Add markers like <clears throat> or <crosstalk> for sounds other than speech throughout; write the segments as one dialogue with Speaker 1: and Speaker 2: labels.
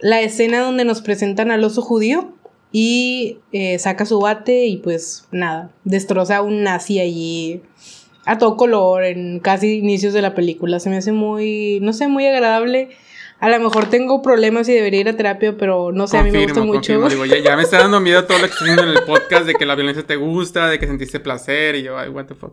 Speaker 1: la escena donde nos presentan al oso judío y eh, saca su bate y pues nada, destroza a un nazi allí a todo color en casi inicios de la película. Se me hace muy, no sé, muy agradable. A lo mejor tengo problemas y debería ir a terapia, pero no sé, a mí me gusta mucho.
Speaker 2: Digo, ya, me está dando miedo todo lo que estoy diciendo en el podcast de que la violencia te gusta, de que sentiste placer y yo, ay, what the fuck.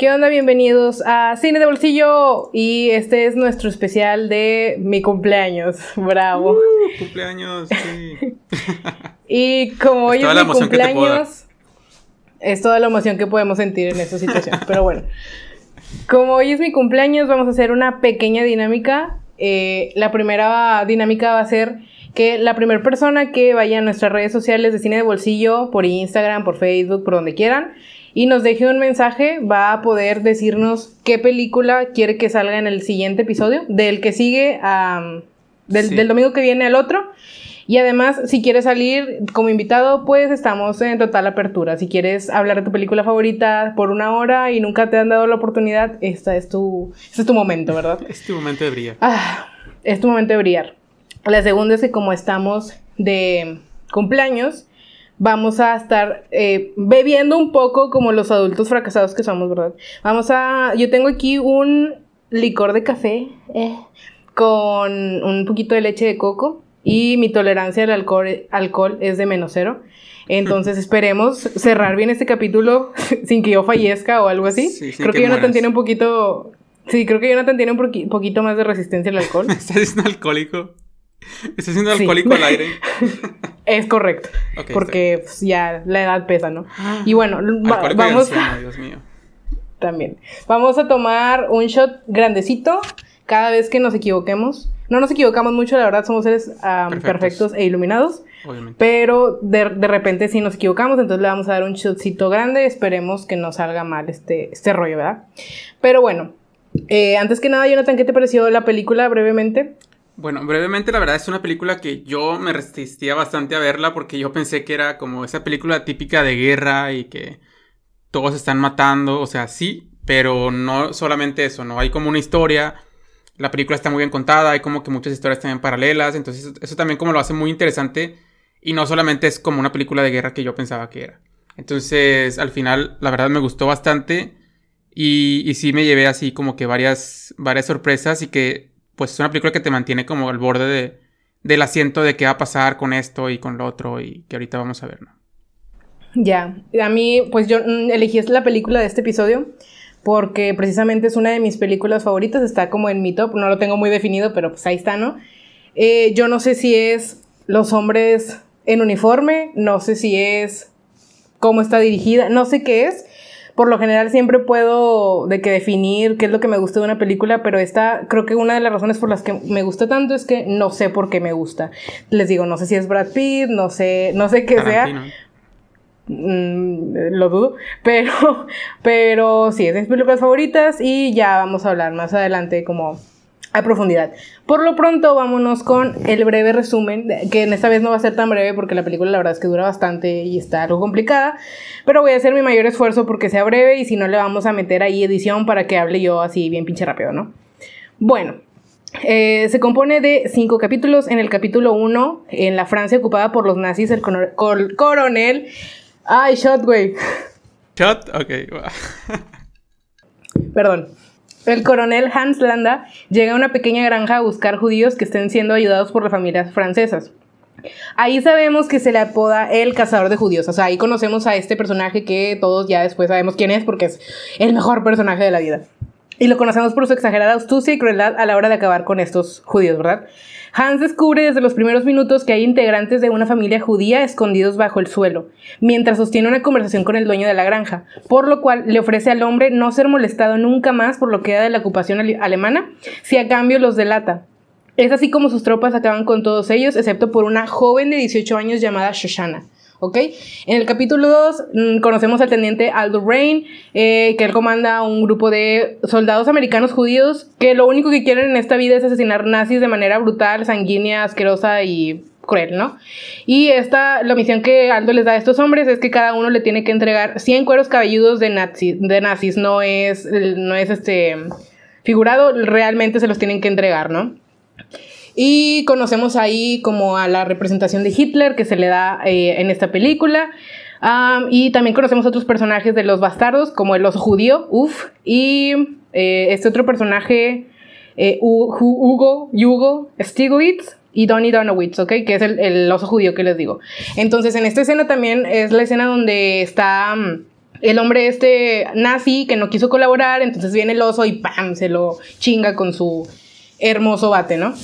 Speaker 1: ¿Qué onda? Bienvenidos a Cine de Bolsillo y este es nuestro especial de mi cumpleaños. <laughs> Bravo.
Speaker 2: Uh, cumpleaños, sí. <laughs>
Speaker 1: y como hoy es, mi cumpleaños, es toda la emoción que podemos sentir en esta situación. <laughs> Pero bueno, como hoy es mi cumpleaños, vamos a hacer una pequeña dinámica. Eh, la primera dinámica va a ser que la primera persona que vaya a nuestras redes sociales de Cine de Bolsillo, por Instagram, por Facebook, por donde quieran, y nos deje un mensaje, va a poder decirnos qué película quiere que salga en el siguiente episodio, del que sigue, del, domingo que viene al otro. Y además, si quieres salir como invitado, pues estamos en total apertura. Si quieres hablar de tu película favorita por una hora y nunca te han dado la oportunidad, esta es tu, este es tu momento, ¿verdad? <laughs>
Speaker 2: Es tu momento de brillar.
Speaker 1: Ah, es tu momento de brillar. La segunda es que como estamos de cumpleaños, vamos a estar eh, bebiendo un poco como los adultos fracasados que somos, ¿verdad? Vamos a... Yo tengo aquí un licor de café eh, con un poquito de leche de coco y mi tolerancia al alcohol, alcohol es de menos cero. Entonces <laughs> esperemos cerrar bien este capítulo <laughs> sin que yo fallezca o algo así. creo que, Jonathan tiene un poquito... Sí, creo que Jonathan tiene un poquito más de resistencia al alcohol. <laughs>
Speaker 2: ¿Estás diciendo alcohólico? ¿Estás siendo alcohólico al aire?
Speaker 1: Es correcto. porque pues, ya la edad pesa, ¿no? Ah. Y bueno, vamos. Dios mío. También. Vamos a tomar un shot grandecito cada vez que nos equivoquemos. No nos equivocamos mucho, la verdad, somos seres perfectos. e iluminados. Obviamente. Pero de, repente sí nos equivocamos, entonces le vamos a dar un shotcito grande. Esperemos que no salga mal este, este rollo, ¿verdad? Pero bueno, eh, antes que nada, Jonathan, ¿qué te pareció la película brevemente?
Speaker 2: Bueno, brevemente, la verdad es una película que yo me resistía bastante a verla porque yo pensé que era como esa película típica de guerra y que todos están matando, o sea, sí, pero no solamente eso, ¿no? Hay como una historia, la película está muy bien contada, hay como que muchas historias también paralelas, entonces eso también como lo hace muy interesante y no solamente es como una película de guerra que yo pensaba que era. Entonces, al final, la verdad me gustó bastante y, y sí me llevé así como que varias, varias sorpresas y que pues es una película que te mantiene como al borde de, del asiento de qué va a pasar con esto y con lo otro y que ahorita vamos a ver, ¿no?
Speaker 1: Ya, a mí, pues yo mm, elegí la película de este episodio porque precisamente es una de mis películas favoritas, está como en mi top, no lo tengo muy definido, pero pues ahí está, ¿no? Eh, yo no sé si es los hombres en uniforme, no sé si es cómo está dirigida, no sé qué es, por lo general siempre puedo de que definir qué es lo que me gusta de una película, pero esta creo que una de las razones por las que me gusta tanto es que no sé por qué me gusta. Les digo, no sé si es Brad Pitt, no sé, no sé qué sea. Mm, lo dudo, pero, <laughs> pero sí, es de mis películas favoritas y ya vamos a hablar más adelante como a profundidad. Por lo pronto, vámonos con el breve resumen, que en esta vez no va a ser tan breve porque la película la verdad es que dura bastante y está algo complicada, pero voy a hacer mi mayor esfuerzo porque sea breve y si no le vamos a meter ahí edición para que hable yo así bien pinche rápido, ¿no? Bueno, eh, se compone de cinco capítulos. En el capítulo 1, en la Francia ocupada por los nazis, el coronel... Ay, shot, güey.
Speaker 2: Shot, ok.
Speaker 1: Perdón. El coronel Hans Landa llega a una pequeña granja a buscar judíos que estén siendo ayudados por las familias francesas. Ahí sabemos que se le apoda el cazador de judíos. O sea, ahí conocemos a este personaje que todos ya después sabemos quién es porque es el mejor personaje de la vida. Y lo conocemos por su exagerada astucia y crueldad a la hora de acabar con estos judíos, ¿verdad? Hans descubre desde los primeros minutos que hay integrantes de una familia judía escondidos bajo el suelo, mientras sostiene una conversación con el dueño de la granja, por lo cual le ofrece al hombre no ser molestado nunca más por lo que queda de la ocupación alemana, si a cambio los delata. Es así como sus tropas acaban con todos ellos, excepto por una joven de 18 años llamada Shoshana. ¿Ok? En el capítulo 2 mm, conocemos al teniente Aldo Rain, eh, que él comanda un grupo de soldados americanos judíos que lo único que quieren en esta vida es asesinar nazis de manera brutal, sanguínea, asquerosa y cruel, ¿no? Y esta, la misión que Aldo les da a estos hombres es que cada uno le tiene que entregar 100 cueros cabelludos de, nazi, de nazis, no es, no es este figurado, realmente se los tienen que entregar, ¿no? Y conocemos ahí como a la representación de Hitler que se le da eh, en esta película. y también conocemos otros personajes de los bastardos, como el oso judío, uff, y eh, este otro personaje, eh, Hugo, Hugo Stiglitz y Donnie Donowitz, ¿ok? Que es el, oso judío que les digo. Entonces, en esta escena también es la escena donde está el hombre este nazi que no quiso colaborar, entonces viene el oso y ¡pam! se lo chinga con su hermoso bate, ¿no?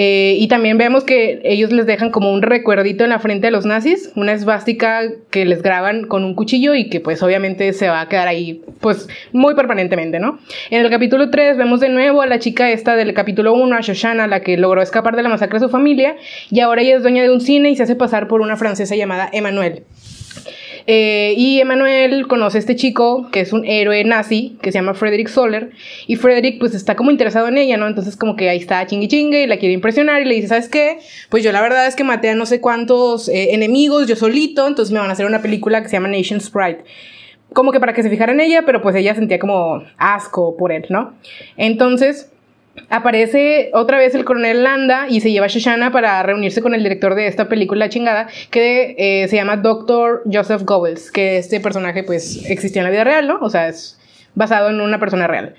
Speaker 1: Eh, y también vemos que ellos les dejan como un recuerdito en la frente de los nazis, una esvástica que les graban con un cuchillo y que pues obviamente se va a quedar ahí pues muy permanentemente, ¿no? En el capítulo 3 vemos de nuevo a la chica esta del capítulo 1, a Shoshana, la que logró escapar de la masacre de su familia y ahora ella es dueña de un cine y se hace pasar por una francesa llamada Emmanuel. Eh, y Emanuel conoce a este chico que es un héroe nazi que se llama Frederick Soller. Y Frederick pues está como interesado en ella, ¿no? Entonces como que ahí está chingue chingue y la quiere impresionar y le dice, ¿sabes qué? Pues yo la verdad es que maté a no sé cuántos eh, enemigos yo solito, entonces me van a hacer una película que se llama Nation Sprite como que para que se fijara en ella, pero pues ella sentía como asco por él, ¿no? Entonces, aparece otra vez el coronel Landa y se lleva a Shoshana para reunirse con el director de esta película chingada que eh, se llama Dr. Joseph Goebbels, que este personaje pues existió en la vida real, ¿no? O sea, es basado en una persona real.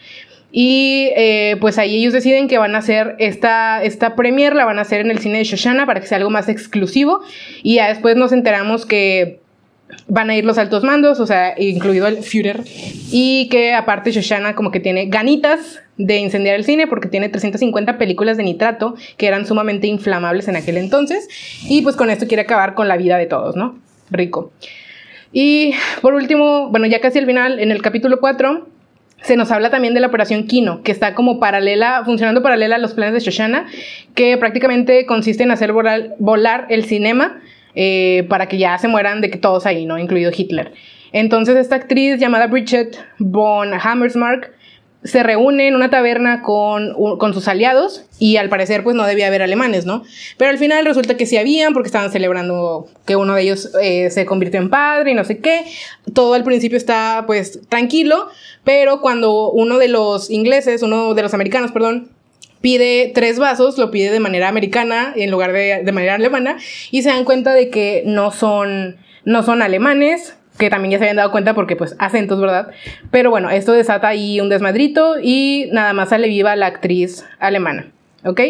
Speaker 1: Y eh, pues ahí ellos deciden que van a hacer esta, esta premier, la van a hacer en el cine de Shoshana para que sea algo más exclusivo. Y ya después nos enteramos que van a ir los altos mandos, o sea, incluido el Führer, y que aparte Shoshana como que tiene ganitas de incendiar el cine porque tiene 350 películas de nitrato que eran sumamente inflamables en aquel entonces, y pues con esto quiere acabar con la vida de todos, ¿no? Rico. Y por último, bueno, ya casi al final, en el capítulo 4, se nos habla también de la operación Kino, que está como paralela, funcionando paralela a los planes de Shoshana, que prácticamente consiste en hacer volar, volar el cinema eh, para que ya se mueran de que todos ahí, ¿no? Incluido Hitler. Entonces esta actriz llamada Bridget von Hammersmark se reúne en una taberna con, con, sus aliados y al parecer pues no debía haber alemanes, ¿no? Pero al final resulta que sí habían porque estaban celebrando que uno de ellos eh, se convirtió en padre y no sé qué. Todo al principio está pues tranquilo, pero cuando uno de los ingleses, uno de los americanos, perdón, pide tres vasos, lo pide de manera americana en lugar de, de manera alemana y se dan cuenta de que no son, no son alemanes, que también ya se habían dado cuenta porque pues acentos, ¿verdad? Pero bueno, esto desata ahí un desmadrito y nada más sale viva la actriz alemana, ¿ok?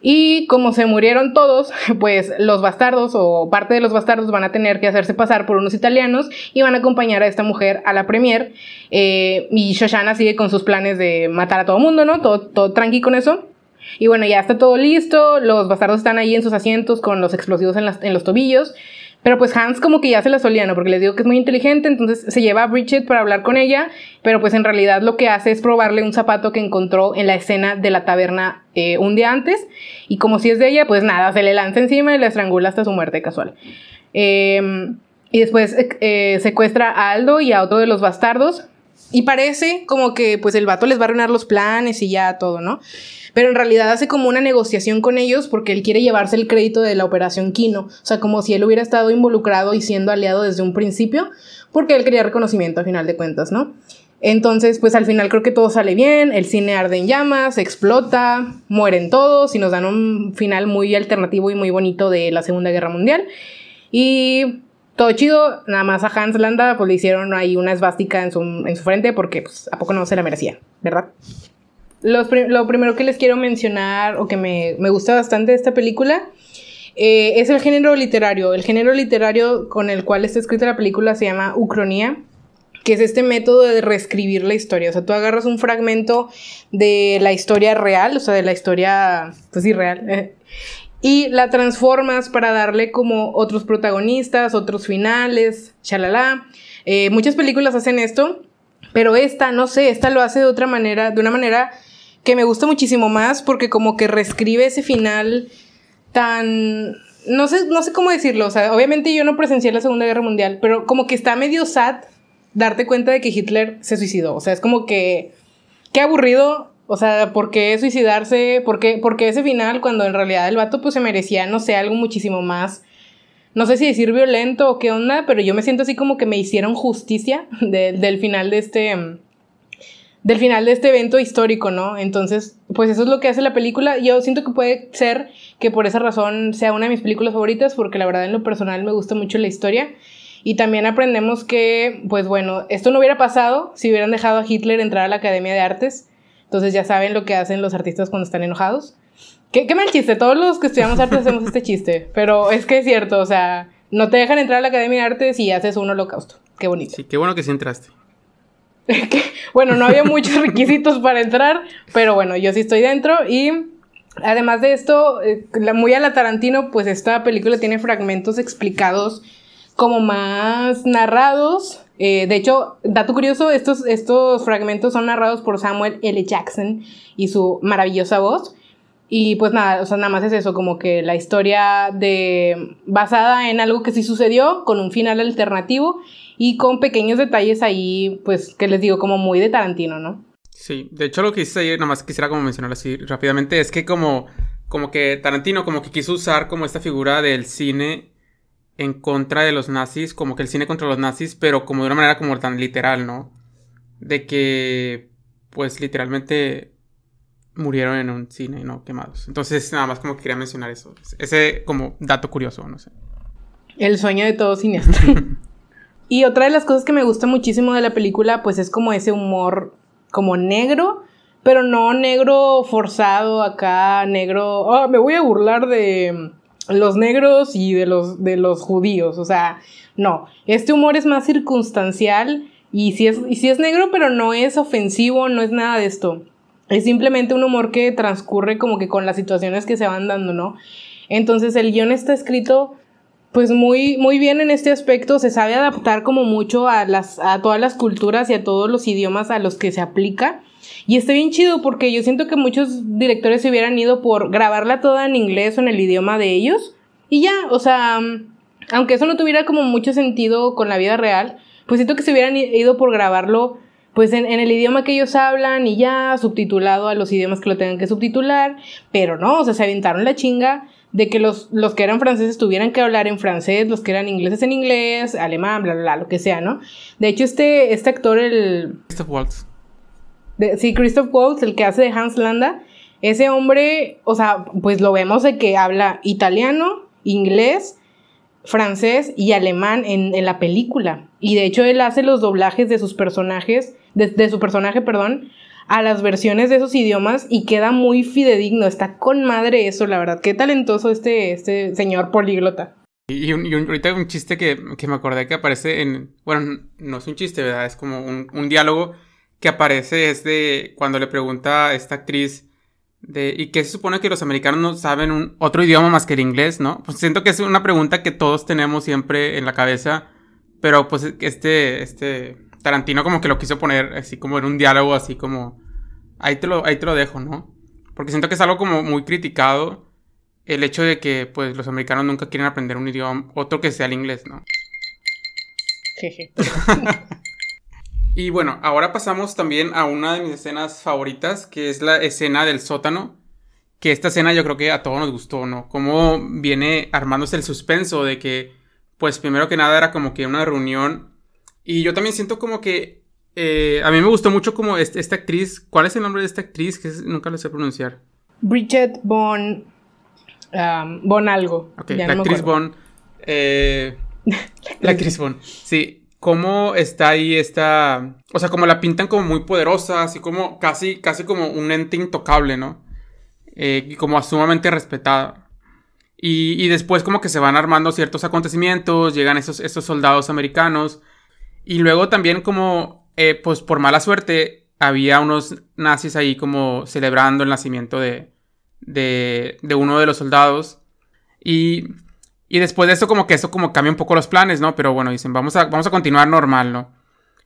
Speaker 1: Y como se murieron todos, <laughs> pues los bastardos o parte de los bastardos van a tener que hacerse pasar por unos italianos y van a acompañar a esta mujer a la premier. Eh, y Shoshana sigue con sus planes de matar a todo mundo, ¿no? Todo, todo tranqui con eso. Y bueno, ya está todo listo. Los bastardos están ahí en sus asientos con los explosivos en, en los tobillos. Pero pues Hans como que ya se la solía, ¿no? Porque les digo que es muy inteligente, entonces se lleva a Bridget para hablar con ella, pero pues en realidad lo que hace es probarle un zapato que encontró en la escena de la taberna eh, un día antes, y como si es de ella, pues nada, se le lanza encima y la estrangula hasta su muerte casual. Em, y después eh, secuestra a Aldo y a otro de los bastardos, y parece como que pues el vato les va a arruinar los planes y ya todo, ¿no? pero en realidad hace como una negociación con ellos porque él quiere llevarse el crédito de la operación Kino, o sea, como si él hubiera estado involucrado y siendo aliado desde un principio, porque él quería reconocimiento a final de cuentas, ¿no? Entonces, pues al final creo que todo sale bien, el cine arde en llamas, explota, mueren todos y nos dan un final muy alternativo y muy bonito de la Segunda Guerra Mundial. Y todo chido, nada más a Hans Landa pues le hicieron ahí una esvástica en su, en su frente porque pues a poco no se la merecía, ¿verdad? lo primero que les quiero mencionar o que me, gusta bastante de esta película eh, es el género literario. El género literario con el cual está escrita la película se llama Ucronía. que es este método de reescribir la historia. O sea, tú agarras un fragmento de la historia real, o sea, de la historia, pues sí, real, eh, y la transformas para darle como otros protagonistas, otros finales, chalala. Eh, muchas películas hacen esto, pero esta, no sé, esta lo hace de otra manera, de una manera que me gusta muchísimo más porque como que reescribe ese final tan no sé, no sé cómo decirlo, o sea, obviamente yo no presencié la Segunda Guerra Mundial, pero como que está medio sad darte cuenta de que Hitler se suicidó, o sea, es como que qué aburrido, o sea, ¿por qué suicidarse? ¿Por qué, ese final cuando en realidad el vato pues se merecía, no sé, algo muchísimo más no sé si decir violento o qué onda, pero yo me siento así como que me hicieron justicia del final de este del final de este evento histórico, ¿no? Entonces, pues eso es lo que hace la película. Yo siento que puede ser que por esa razón sea una de mis películas favoritas, porque la verdad en lo personal me gusta mucho la historia. Y también aprendemos que, pues bueno, esto no hubiera pasado si hubieran dejado a Hitler entrar a la Academia de Artes. Entonces ya saben lo que hacen los artistas cuando están enojados. Qué, qué mal chiste, todos los que estudiamos artes hacemos este chiste, pero es que es cierto, o sea, no te dejan entrar a la Academia de Artes y haces un holocausto. Qué bonito.
Speaker 2: Sí, qué bueno que sí entraste. <laughs>
Speaker 1: bueno, no había muchos requisitos para entrar, pero bueno, yo sí estoy dentro y además de esto, eh, muy a la Tarantino, pues esta película tiene fragmentos explicados como más narrados. Eh, de hecho, dato curioso, estos, estos fragmentos son narrados por Samuel L. Jackson y su maravillosa voz. Y pues nada, o sea, nada más es eso, como que la historia de basada en algo que sí sucedió, con un final alternativo y con pequeños detalles ahí, pues, que les digo, como muy de Tarantino, ¿no?
Speaker 2: Sí, de hecho lo que hice ayer, nomás quisiera como mencionar así rápidamente, es que como, como que Tarantino como que quiso usar como esta figura del cine en contra de los nazis, como que el cine contra los nazis, pero como de una manera como tan literal, ¿no? De que, pues literalmente murieron en un cine, ¿no? Quemados. Entonces, nada más como que quería mencionar eso. Ese como dato curioso, no sé.
Speaker 1: El sueño de todo cineasta. <laughs> Y otra de las cosas que me gusta muchísimo de la película, pues es como ese humor como negro, pero no negro forzado acá, negro, oh, me voy a burlar de los negros y de los, de los judíos, o sea, no, este humor es más circunstancial y si es, es negro, pero no es ofensivo, no es nada de esto. Es simplemente un humor que transcurre como que con las situaciones que se van dando, ¿no? Entonces el guion está escrito pues muy, muy bien en este aspecto, se sabe adaptar como mucho a, las, a todas las culturas y a todos los idiomas a los que se aplica. Y está bien chido porque yo siento que muchos directores se hubieran ido por grabarla toda en inglés o en el idioma de ellos. Y ya, o sea, aunque eso no tuviera como mucho sentido con la vida real, pues siento que se hubieran ido por grabarlo pues en, el idioma que ellos hablan y ya subtitulado a los idiomas que lo tengan que subtitular, pero no, o sea, se aventaron la chinga de que los, los que eran franceses tuvieran que hablar en francés, los que eran ingleses en inglés, alemán, bla, bla, bla, lo que sea, ¿no? De hecho, este, este actor, el...
Speaker 2: Christoph Waltz.
Speaker 1: Sí, Christoph Waltz, el que hace de Hans Landa, ese hombre, o sea, pues lo vemos de que habla italiano, inglés, francés y alemán en, en la película. Y de hecho él hace los doblajes de sus personajes, de, de su personaje, perdón, a las versiones de esos idiomas y queda muy fidedigno. Está con madre eso, la verdad. Qué talentoso este, este señor políglota.
Speaker 2: Y, un, y ahorita un chiste que, que, me acordé que aparece en. Bueno, no es un chiste, ¿verdad? Es como un, un diálogo que aparece es de cuando le pregunta a esta actriz de y qué se supone que los americanos no saben un otro idioma más que el inglés, ¿no? Pues siento que es una pregunta que todos tenemos siempre en la cabeza, pero pues este este Tarantino como que lo quiso poner así como en un diálogo así como... Ahí te lo, ahí te lo dejo, ¿no? Porque siento que es algo como muy criticado el hecho de que pues los americanos nunca quieren aprender un idioma, otro que sea el inglés, ¿no? Jeje. <laughs> y bueno, ahora pasamos también a una de mis escenas favoritas, que es la escena del sótano. Que esta escena yo creo que a todos nos gustó, ¿no? Cómo viene armándose el suspenso de que, pues primero que nada era como que una reunión y yo también siento como que eh, a mí me gustó mucho como esta actriz. ¿Cuál es el nombre de esta actriz? Que nunca lo sé pronunciar.
Speaker 1: Bridget Bon. Um, bon algo.
Speaker 2: Ok, <laughs> la actriz Bon. Eh, la actriz Bon. Sí. Cómo está ahí esta. O sea, como la pintan como muy poderosa, así como casi, casi como un ente intocable, ¿no? Eh, y como sumamente respetada. Y, y, después como que se van armando ciertos acontecimientos, llegan esos, esos soldados americanos Y luego también como, eh, pues por mala suerte, había unos nazis ahí como celebrando el nacimiento de, de, de uno de los soldados. Y, y después de eso como que eso como cambia un poco los planes, ¿no? Pero bueno, dicen, vamos a, vamos a continuar normal, ¿no?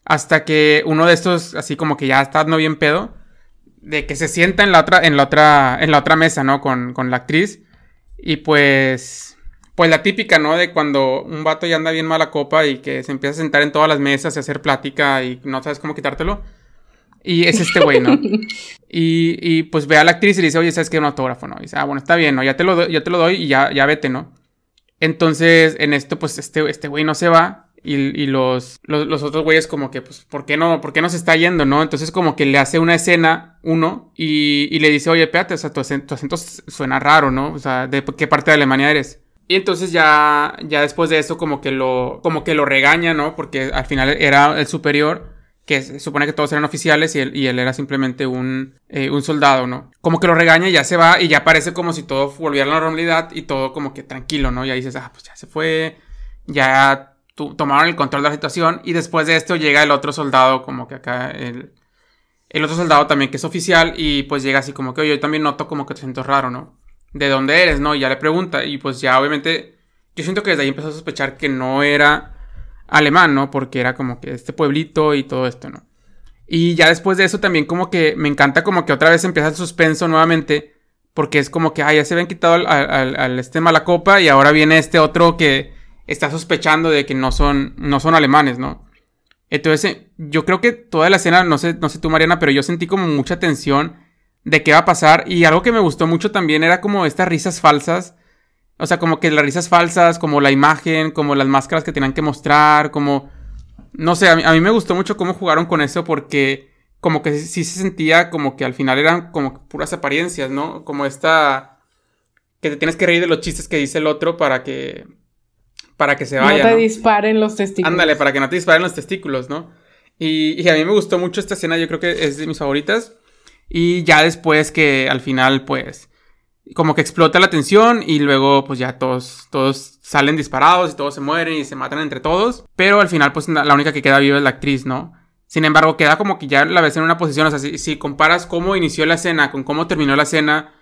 Speaker 2: Hasta que uno de estos, así como que ya está no bien pedo, de que se sienta en la otra, en la otra, en la otra mesa, ¿no? Con, con la actriz. Y pues, pues la típica, ¿no? De cuando un vato ya anda bien mala copa y que se empieza a sentar en todas las mesas y hacer plática y no sabes cómo quitártelo. Y es este güey, ¿no? <laughs> y, y, pues ve a la actriz y le dice, oye, ¿sabes qué? Un autógrafo, ¿no? Y dice, ah, bueno, está bien, ¿no? Ya te lo, doy, yo te lo doy y ya, ya vete, ¿no? Entonces, en esto, pues este, este güey no se va. Y, y los, los, los, otros güeyes como que, pues, ¿por qué, no, ¿por qué no se está yendo, no? Entonces como que le hace una escena, uno, y, y le dice, oye, espérate, o sea, tu acento, tu acento suena raro, ¿no? O sea, ¿de qué parte de Alemania eres? Y entonces ya, ya después de eso como que lo, como que lo regaña, ¿no? Porque al final era el superior que se supone que todos eran oficiales y él, y él era simplemente un, eh, un, soldado, ¿no? Como que lo regaña y ya se va y ya parece como si todo volviera a la normalidad y todo como que tranquilo, ¿no? Y ahí dices, ah, pues ya se fue, ya tomaron el control de la situación y después de esto llega el otro soldado, como que acá el, el otro soldado también que es oficial y pues llega así como que, oye, yo también noto como que te siento raro, ¿no? ¿De dónde eres, no? Y ya le pregunta y pues ya obviamente yo siento que desde ahí empezó a sospechar que no era alemán, ¿no? Porque era como que este pueblito y todo esto, ¿no? Y ya después de eso también como que me encanta como que otra vez empieza el suspenso nuevamente. Porque es como que, ah, ya se habían quitado al, al, al este malacopa y ahora viene este otro que está sospechando de que no son, no son alemanes, ¿no? Entonces, eh, yo creo que toda la escena, no sé, no sé tú, Mariana, pero yo sentí como mucha tensión de qué va a pasar. Y algo que me gustó mucho también era como estas risas falsas o sea, como que las risas falsas, como la imagen, como las máscaras que tenían que mostrar, como... No sé, a mí, me gustó mucho cómo jugaron con eso porque como que sí se sentía como que al final eran como puras apariencias, ¿no? Como esta... Que te tienes que reír de los chistes que dice el otro para que... Para que se vaya.
Speaker 1: No te disparen los testículos.
Speaker 2: Ándale, para que no te disparen los testículos, ¿no? Y, y a mí me gustó mucho esta escena, yo creo que es de mis favoritas. Y ya después que al final, pues como que explota la tensión y luego pues ya todos, todos salen disparados y todos se mueren y se matan entre todos. Pero al final pues la única que queda viva es la actriz, ¿no? Sin embargo, queda como que ya la ves en una posición, o sea, si, comparas cómo inició la escena con cómo terminó la escena,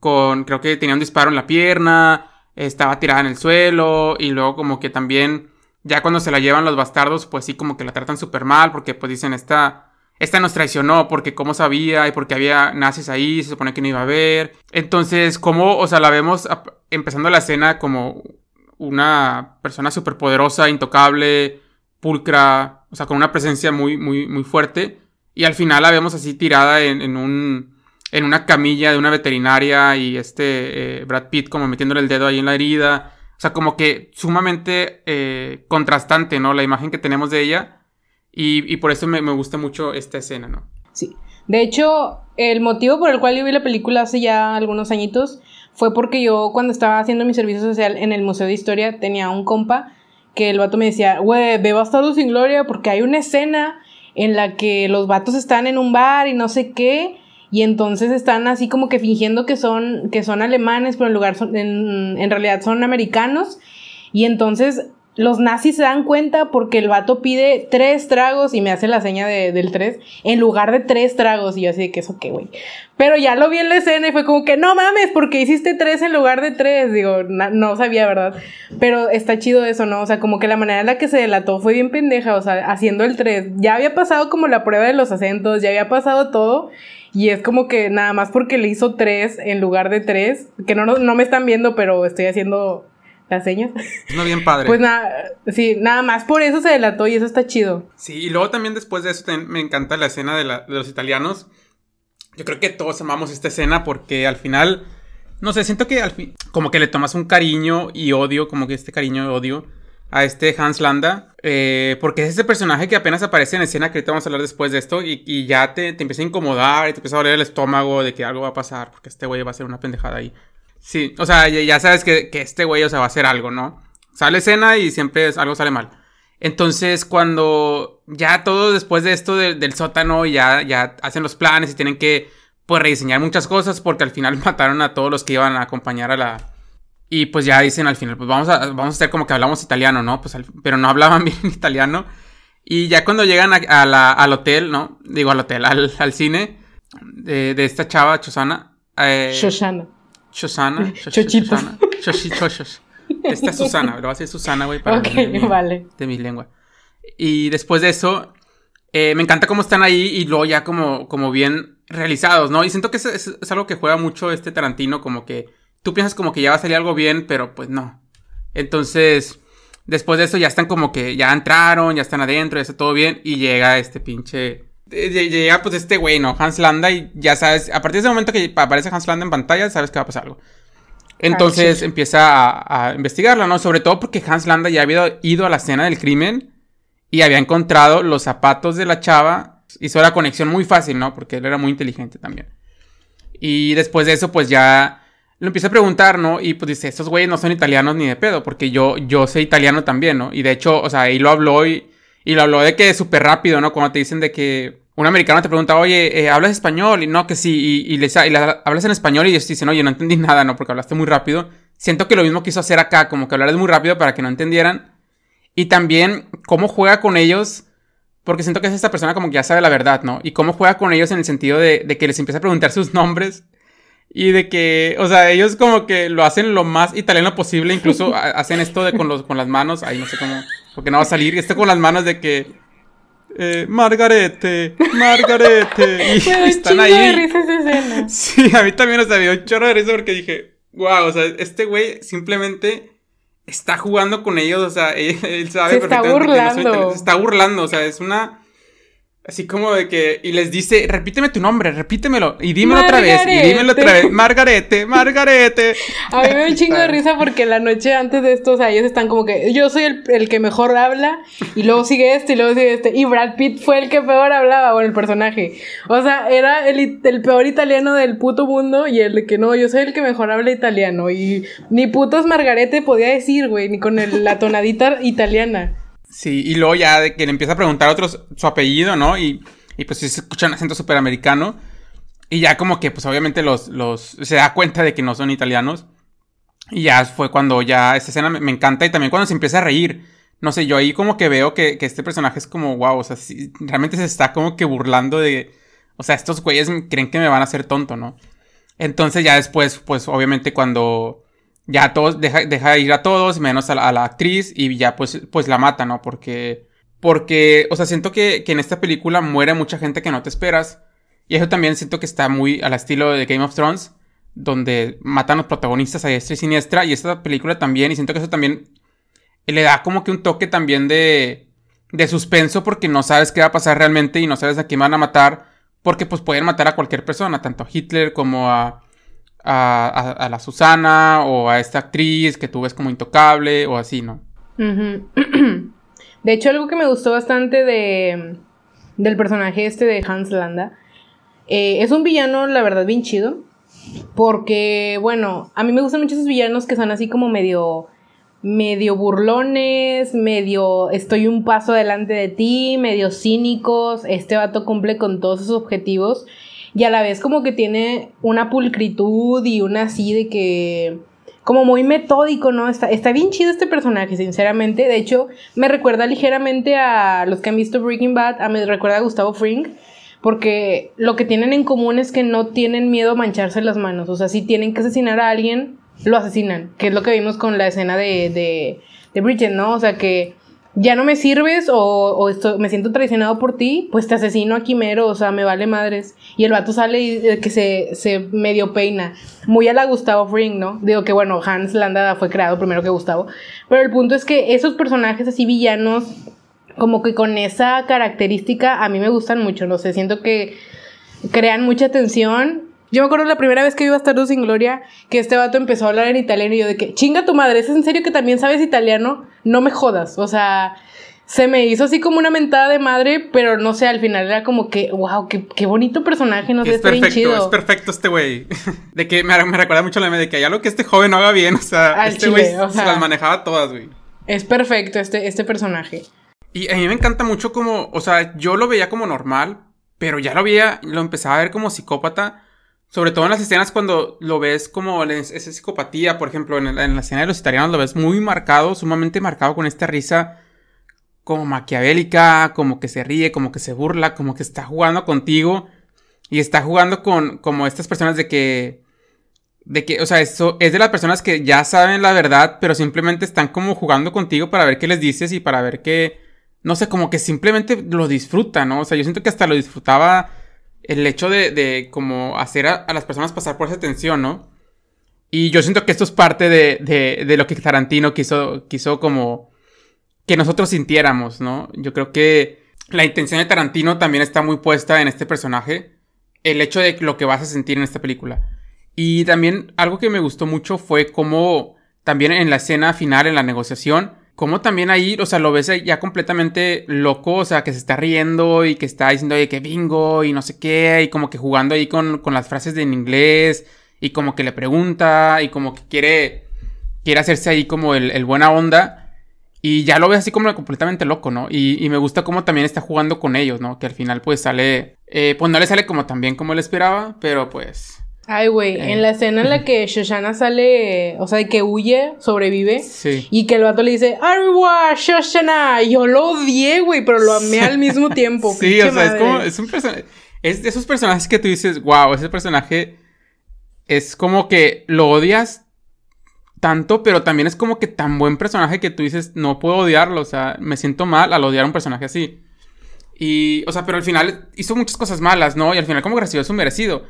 Speaker 2: con creo que tenía un disparo en la pierna, estaba tirada en el suelo y luego como que también ya cuando se la llevan los bastardos pues sí como que la tratan súper mal porque pues dicen esta esta nos traicionó porque cómo sabía y porque había nazis ahí, se supone que no iba a haber. Entonces, como, o sea, la vemos empezando la escena como una persona súper poderosa, intocable, pulcra, o sea, con una presencia muy, muy, muy fuerte. Y al final la vemos así tirada en, un, en una camilla de una veterinaria y este eh, Brad Pitt como metiéndole el dedo ahí en la herida. O sea, como que sumamente eh, contrastante, ¿no? La imagen que tenemos de ella y, por eso me, gusta mucho esta escena, ¿no?
Speaker 1: Sí. De hecho, el motivo por el cual yo vi la película hace ya algunos añitos fue porque yo cuando estaba haciendo mi servicio social en el Museo de Historia tenía un compa que el vato me decía, güey, ve Bastardo sin Gloria porque hay una escena en la que los vatos están en un bar y no sé qué y entonces están así como que fingiendo que son, que son alemanes, pero en lugar son, en, en realidad son americanos y entonces los nazis se dan cuenta porque el vato pide tres tragos y me hace la seña de, del tres en lugar de tres tragos. Y yo así de que eso qué, güey. Pero ya lo vi en la escena y fue como que no mames, porque hiciste tres en lugar de tres. Digo, no sabía, ¿verdad? Pero está chido eso, ¿no? O sea, como que la manera en la que se delató fue bien pendeja, o sea, haciendo el tres. Ya había pasado como la prueba de los acentos, ya había pasado todo. Y es como que nada más porque le hizo tres en lugar de tres, que no, no me están viendo, pero estoy haciendo las señas.
Speaker 2: No bien padre.
Speaker 1: Pues nada, sí, nada más por eso se delató y eso está chido.
Speaker 2: Sí, y luego también después de eso me encanta la escena de, los italianos. Yo creo que todos amamos esta escena porque al final, no sé, siento que al fin, como que le tomas un cariño y odio, como que este cariño y odio a este Hans Landa, eh, porque es ese personaje que apenas aparece en escena, que ahorita vamos a hablar después de esto, y, ya te, te, empieza a incomodar y te empieza a doler el estómago de que algo va a pasar, porque este güey va a ser una pendejada ahí. Sí, o sea, ya sabes que, este güey, o sea, va a hacer algo, ¿no? Sale escena y siempre algo sale mal. Entonces, cuando ya todo después de esto del sótano, ya, ya hacen los planes y tienen que, pues, rediseñar muchas cosas porque al final <laughs> mataron a todos los que iban a acompañar a la... Y pues ya dicen al final, pues vamos a, vamos a hacer como que hablamos italiano, ¿no? Pues, pero no hablaban <laughs> bien italiano. Y ya cuando llegan al hotel, ¿no? Digo al hotel, al, cine de, esta chava, Chosana.
Speaker 1: Eh, Shoshana.
Speaker 2: Chosana. Chochana. Esta es Susana, lo va a decir Susana, güey, para
Speaker 1: vale.
Speaker 2: de mi lengua. Y después de eso, eh, me encanta cómo están ahí y luego ya como, como bien realizados, ¿no? Y siento que es, es, algo que juega mucho este Tarantino, como que tú piensas como que ya va a salir algo bien, pero pues no. Entonces, después de eso ya están como que ya entraron, ya están adentro, ya está todo bien y llega este pinche... Llega pues este güey, ¿no? Hans Landa y ya sabes, a partir de ese momento que aparece Hans Landa en pantalla, sabes que va a pasar algo. Entonces empieza a, a, investigarla, ¿no? Sobre todo porque Hans Landa ya había ido a la escena del crimen y había encontrado los zapatos de la chava. Hizo la conexión muy fácil, ¿no? Porque él era muy inteligente también. Y después de eso, pues ya lo empieza a preguntar, ¿no? Y pues dice, estos güeyes no son italianos ni de pedo, porque yo, yo sé italiano también, ¿no? Y de hecho, o sea, ahí lo habló y, y lo habló de que es súper rápido, ¿no? Cuando te dicen de que un americano te pregunta, oye, eh, ¿hablas español? Y no, que sí, y, y les, hablas en español y ellos dicen, oye, no entendí <laughs> nada, ¿no? Porque hablaste muy rápido. Siento que lo mismo quiso hacer acá, como que hablar muy rápido para que no entendieran. Y también cómo juega con ellos, porque siento que es esta persona como que ya sabe la verdad, ¿no? Y cómo juega con ellos en el sentido de, de que les empieza a preguntar <laughs> sus nombres y de que, o sea, ellos como que lo hacen lo más italiano posible, incluso <laughs> hacen esto de con, los, con las manos, ahí no sé cómo, porque no va a salir, esto con las manos de que, eh, Margarete, Margarete, <laughs> y están ahí. De risa esa escena. Sí, a mí también, o sea, me dio un chorro de risa porque dije, wow, o sea, este güey simplemente está jugando con ellos, o sea, <laughs> él, sabe
Speaker 1: se está burlando.
Speaker 2: se está burlando, o sea, es una Así como de que, y les dice, repíteme tu nombre, repítemelo, y dímelo otra vez, y dímelo otra vez, Margarete, <laughs> Margarete.
Speaker 1: A mí me da un chingo de risa porque la noche antes de esto, o sea, ellos están como que, yo soy el, el, que mejor habla, y luego sigue este, y luego sigue este, y Brad Pitt fue el que peor hablaba, bueno, el personaje. O sea, era el, el peor italiano del puto mundo, y el de que no, yo soy el que mejor habla italiano, y ni putos Margarete podía decir, güey, ni con el, la tonadita italiana.
Speaker 2: Sí, y luego ya de que le empieza a preguntar a otros su apellido, ¿no? Y, y pues se escucha un acento súper americano. Y ya como que pues obviamente los, los, se da cuenta de que no son italianos. Y ya fue cuando ya esta escena me, encanta y también cuando se empieza a reír. No sé, yo ahí como que veo que, que este personaje es como, wow, o sea, realmente se está como que burlando de... O sea, estos güeyes creen que me van a hacer tonto, ¿no? Entonces ya después, pues obviamente cuando ya todos, deja, deja ir a todos, menos a la, actriz, y ya pues, pues la mata, ¿no? Porque, porque, o sea, siento que, que en esta película muere mucha gente que no te esperas. Y eso también siento que está muy al estilo de Game of Thrones, donde matan a los protagonistas a diestra y siniestra. Y esta película también, y siento que eso también le da como que un toque también de, de suspenso, porque no sabes qué va a pasar realmente y no sabes a quién van a matar, porque pues pueden matar a cualquier persona, tanto a Hitler como a a, la Susana o a esta actriz que tú ves como intocable o así, ¿no? <clears throat>
Speaker 1: De hecho, algo que me gustó bastante de, del personaje este de Hans Landa eh, es un villano, la verdad, bien chido. Porque, bueno, a mí me gustan mucho esos villanos que son así como medio medio burlones, medio estoy un paso adelante de ti, medio cínicos. Este vato cumple con todos sus objetivos y a la vez como que tiene una pulcritud y una así de que como muy metódico, ¿no? Está, está bien chido este personaje, sinceramente. De hecho, me recuerda ligeramente a los que han visto Breaking Bad, a me recuerda a Gustavo Fring, porque lo que tienen en común es que no tienen miedo a mancharse las manos. O sea, si tienen que asesinar a alguien, lo asesinan, que es lo que vimos con la escena de, de, de Bridget, ¿no? O sea, que ya no me sirves o, me siento traicionado por ti, pues te asesino a Quimero, o sea, me vale madres. Y el vato sale y eh, que se, se medio peina. Muy a la Gustavo Fring, ¿no? Digo que bueno, Hans Landa fue creado primero que Gustavo. Pero el punto es que esos personajes así villanos, como que con esa característica, a mí me gustan mucho, no sé, siento que crean mucha tensión yo me acuerdo la primera vez que iba a estar sin Gloria, que este vato empezó a hablar en italiano y yo de que, chinga tu madre, ¿es en serio que también sabes italiano? No me jodas, o sea, se me hizo así como una mentada de madre, pero no sé, al final era como que, wow, qué, bonito personaje, no sé,
Speaker 2: es perfecto, Es perfecto este güey. <laughs> De que me, recuerda mucho la de que hay algo que este joven no haga bien, <laughs> o sea, este güey se las manejaba todas, güey.
Speaker 1: Es perfecto este, este personaje.
Speaker 2: Y a mí me encanta mucho como, o sea, yo lo veía como normal, pero ya lo veía, lo empezaba a ver como psicópata. Sobre todo en las escenas cuando lo ves como esa psicopatía, por ejemplo, en, la escena de los italianos lo ves muy marcado, sumamente marcado con esta risa como maquiavélica, como que se ríe, como que se burla, como que está jugando contigo y está jugando con como estas personas de que de que, o sea, eso es de las personas que ya saben la verdad, pero simplemente están como jugando contigo para ver qué les dices y para ver qué, no sé, como que simplemente lo disfrutan, ¿no? O sea, yo siento que hasta lo disfrutaba el hecho de, de como hacer a, las personas pasar por esa tensión, ¿no? Y yo siento que esto es parte de, de, de lo que Tarantino quiso, quiso como que nosotros sintiéramos, ¿no? Yo creo que la intención de Tarantino también está muy puesta en este personaje. El hecho de lo que vas a sentir en esta película. Y también algo que me gustó mucho fue cómo también en la escena final, en la negociación, como también ahí, o sea, lo ves ya completamente loco, o sea, que se está riendo y que está diciendo, oye, que bingo y no sé qué, y como que jugando ahí con, con las frases en inglés, y como que le pregunta, y como que quiere, quiere hacerse ahí como el, el buena onda. Y ya lo ves así como completamente loco, ¿no? Y, y, me gusta cómo también está jugando con ellos, ¿no? Que al final pues sale, eh, pues no le sale como tan bien como él esperaba, pero pues...
Speaker 1: Ay, güey, en eh. la escena en la que Shoshana sale, o sea, de que huye, sobrevive, sí. y que el vato le dice, ¡Arwa, Shoshana! Yo lo odié, güey, pero lo amé al mismo tiempo. <laughs>
Speaker 2: sí, o sea, es como, es un personaje, es de esos personajes que tú dices, wow, ese personaje es como que lo odias tanto, pero también es como que tan buen personaje que tú dices, no puedo odiarlo, o sea, me siento mal al odiar a un personaje así. Y, o sea, pero al final hizo muchas cosas malas, ¿no? Y al final como que recibió su merecido.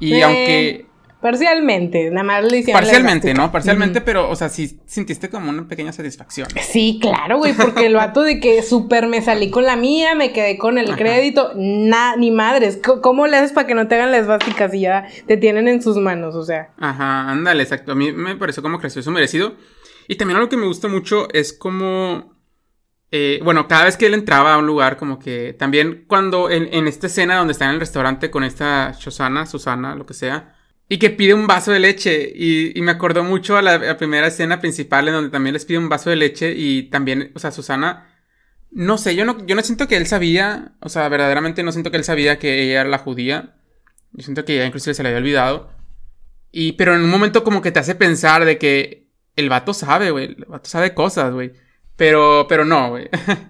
Speaker 2: Y aunque...
Speaker 1: Parcialmente, nada más le
Speaker 2: hicieron Parcialmente, ¿no? Parcialmente, pero, o sea, sí sintiste como una pequeña satisfacción.
Speaker 1: Sí, claro, güey, porque el vato de que súper me salí con la mía, me quedé con el crédito, na, ni madres. ¿Cómo le haces para que no te hagan las básicas y ya te tienen en sus manos? O sea.
Speaker 2: Ajá, ándale, exacto. A mí me pareció como creció eso merecido. Y también algo que me gusta mucho es como. Eh, bueno, cada vez que él entraba a un lugar, como que también cuando en, en esta escena donde está en el restaurante con esta Shosana, Susana, lo que sea y que pide un vaso de leche. Y, me acordó mucho a la, primera escena principal en donde también les pide un vaso de leche. Y también, o sea, Susana. No sé, yo no, yo no siento que él sabía. O sea, verdaderamente no siento que él sabía que ella era la judía. Yo siento que ya inclusive se le había olvidado. Y, pero en un momento como que te hace pensar de que el vato sabe, güey. El vato sabe cosas, güey. Pero, pero no, güey.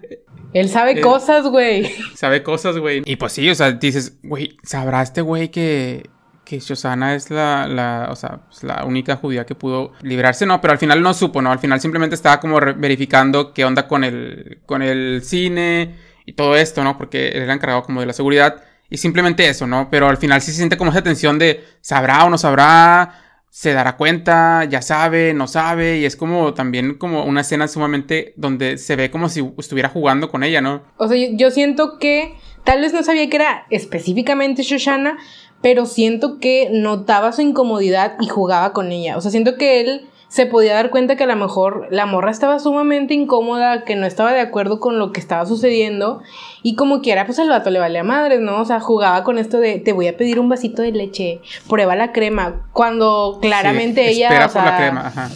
Speaker 2: <laughs>
Speaker 1: Él sabe eh, cosas, güey.
Speaker 2: Sabe cosas, güey. Y pues sí, o sea, dices, güey, ¿sabrá este güey que, que Shosana es la, la, o sea, pues, la única judía que pudo librarse, no, pero al final no supo, ¿no? Al final simplemente estaba como verificando qué onda con el, con el cine y todo esto, ¿no? Porque él era encargado como de la seguridad y simplemente eso, ¿no? Pero al final sí se siente como esa tensión de sabrá o no sabrá, se dará cuenta, ya sabe, no sabe, y es como también como una escena sumamente donde se ve como si estuviera jugando con ella, ¿no?
Speaker 1: O sea, yo siento que tal vez no sabía que era específicamente Shoshana, pero siento que notaba su incomodidad y jugaba con ella. O sea, siento que él se podía dar cuenta que a lo mejor la morra estaba sumamente incómoda, que no estaba de acuerdo con lo que estaba sucediendo y como quiera, pues el vato le valía madres, ¿no? O sea, jugaba con esto de te voy a pedir un vasito de leche, prueba la crema, cuando claramente ella...
Speaker 2: Espera por la crema, ajá.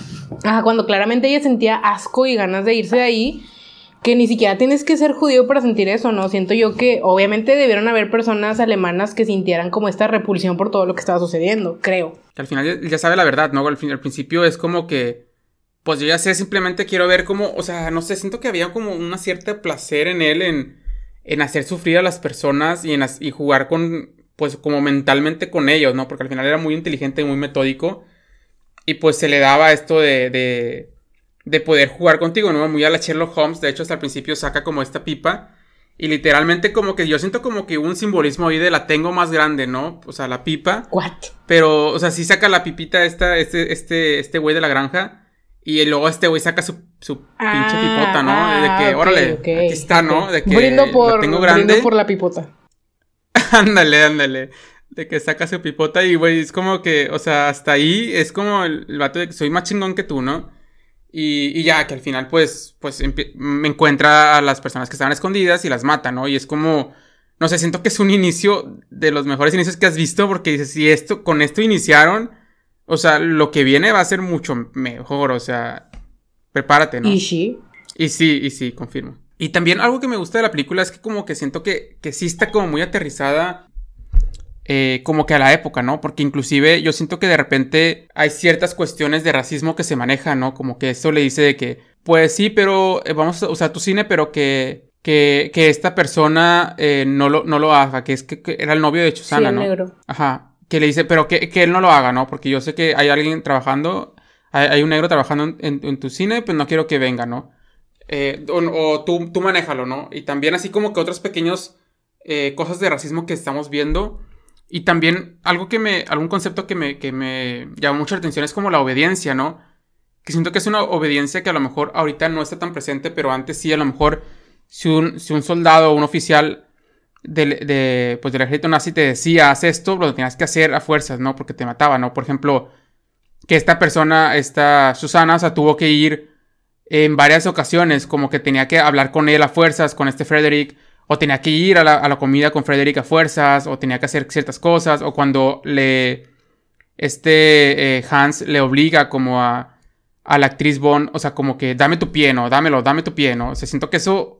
Speaker 1: Ajá, cuando claramente ella sentía asco y ganas de irse de ahí que ni siquiera tienes que ser judío para sentir eso, ¿no? Siento yo que obviamente debieron haber personas alemanas que sintieran como esta repulsión por todo lo que estaba sucediendo, creo.
Speaker 2: Que al final ya, sabe la verdad, ¿no? Al, al principio es como que, pues yo ya sé, simplemente quiero ver cómo, o sea, no sé, siento que había como una cierta placer en él en, en hacer sufrir a las personas y en y jugar con, pues como mentalmente con ellos, ¿no? Porque al final era muy inteligente y muy metódico y pues se le daba esto de de poder jugar contigo, ¿no? Muy a la Sherlock Holmes, de hecho hasta el principio saca como esta pipa y literalmente como que yo siento como que un simbolismo ahí de la tengo más grande, ¿no? O sea, la pipa.
Speaker 1: What?
Speaker 2: Pero, o sea, sí saca la pipita esta, este, este, este güey de la granja. Y luego este güey saca su, su pinche ah, pipota, ¿no? de que, órale, aquí está, ¿no? De que
Speaker 1: brindo por, la tengo grande. Brindo por la pipota. <laughs>
Speaker 2: ándale, ándale. De que saca su pipota y, güey, es como que, o sea, hasta ahí es como el, el vato de que soy más chingón que tú, ¿no? Y, ya, que al final, pues, pues me encuentra a las personas que estaban escondidas y las mata, ¿no? Y es como, no sé, siento que es un inicio de los mejores inicios que has visto, porque dices, si esto, con esto iniciaron, o sea, lo que viene va a ser mucho mejor, o sea, prepárate, ¿no?
Speaker 1: Y sí.
Speaker 2: Y sí, y sí, confirmo. Y también algo que me gusta de la película es que como que siento que, que sí está como muy aterrizada eh, como que a la época, ¿no? Porque inclusive yo siento que de repente hay ciertas cuestiones de racismo que se manejan, ¿no? Como que esto le dice de que, pues sí, pero eh, vamos a usar tu cine, pero que, que, que esta persona eh, no, lo, no lo haga, que es que, era el novio de Chusana,
Speaker 1: Sí,
Speaker 2: ¿no?
Speaker 1: negro.
Speaker 2: Ajá. Que le dice, pero que, que él no lo haga, ¿no? Porque yo sé que hay alguien trabajando, hay, hay un negro trabajando en, en- en tu cine, pues no quiero que venga, ¿no? Eh, o o tú, tú manéjalo, ¿no? Y también así como que otros pequeños eh, cosas de racismo que estamos viendo. Y también algo que me, algún concepto que me, que me llamó mucho la atención es como la obediencia, ¿no? Que siento que es una obediencia que a lo mejor ahorita no está tan presente, pero antes sí, a lo mejor si un, si un soldado o un oficial del, de, pues, del ejército nazi te decía, haz esto, lo tenías que hacer a fuerzas, ¿no? Porque te mataba, ¿no? Por ejemplo, que esta persona, esta Susana, o sea, tuvo que ir en varias ocasiones, como que tenía que hablar con él a fuerzas, con este Frederick, o tenía que ir a la, a la comida con Frederick a fuerzas, o tenía que hacer ciertas cosas, o cuando le, este eh, Hans le obliga como a, a la actriz Bond, o sea, como que dame tu pie, ¿no? Dámelo, dame tu pie, ¿no? O sea, siento que eso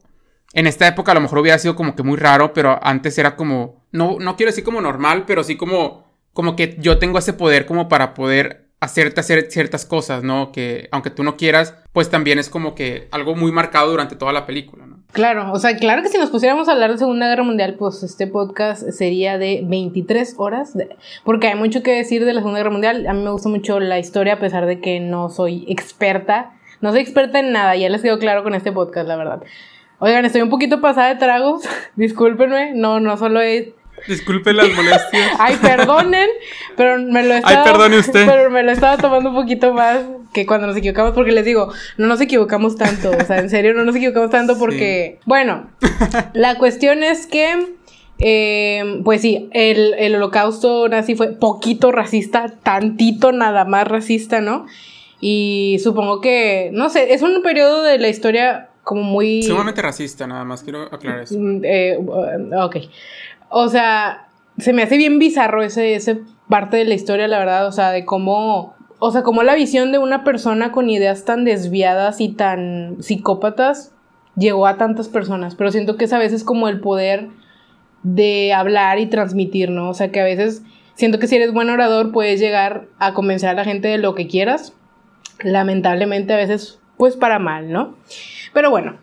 Speaker 2: en esta época a lo mejor hubiera sido como que muy raro, pero antes era como, no, no quiero decir como normal, pero sí como, como que yo tengo ese poder como para poder hacerte hacer ciertas cosas, ¿no? Que aunque tú no quieras, pues también es como que algo muy marcado durante toda la película, ¿no?
Speaker 1: Claro, o sea, claro que si nos pusiéramos a hablar de Segunda Guerra Mundial, pues este podcast sería de 23 horas, de- porque hay mucho que decir de la Segunda Guerra Mundial. A mí me gusta mucho la historia, a pesar de que no soy experta. No soy experta en nada, ya les quedó claro con este podcast, la verdad. Oigan, estoy un poquito pasada de tragos, <laughs> discúlpenme, no, no solo es...
Speaker 2: Disculpe las molestias. <laughs>
Speaker 1: Ay, perdonen, pero me lo he
Speaker 2: Ay, perdone usted.
Speaker 1: Pero me lo estaba tomando un poquito más que cuando nos equivocamos, porque les digo, no nos equivocamos tanto, o sea, en serio, no nos equivocamos tanto porque... Bueno, la cuestión es que... eh, pues sí, el, el holocausto nazi fue poquito racista, tantito nada más racista, ¿no? Y supongo que, no sé, es un periodo de la historia como muy...
Speaker 2: Sumamente racista, nada más quiero aclarar eso.
Speaker 1: Mm, eh, uh, ok. O sea, se me hace bien bizarro ese, ese parte de la historia, la verdad. O sea, de cómo. O sea, cómo la visión de una persona con ideas tan desviadas y tan psicópatas llegó a tantas personas. Pero siento que es a veces como el poder de hablar y transmitir, ¿no? O sea, que a veces siento que si eres buen orador puedes llegar a convencer a la gente de lo que quieras. Lamentablemente a veces, pues para mal, ¿no? Pero bueno,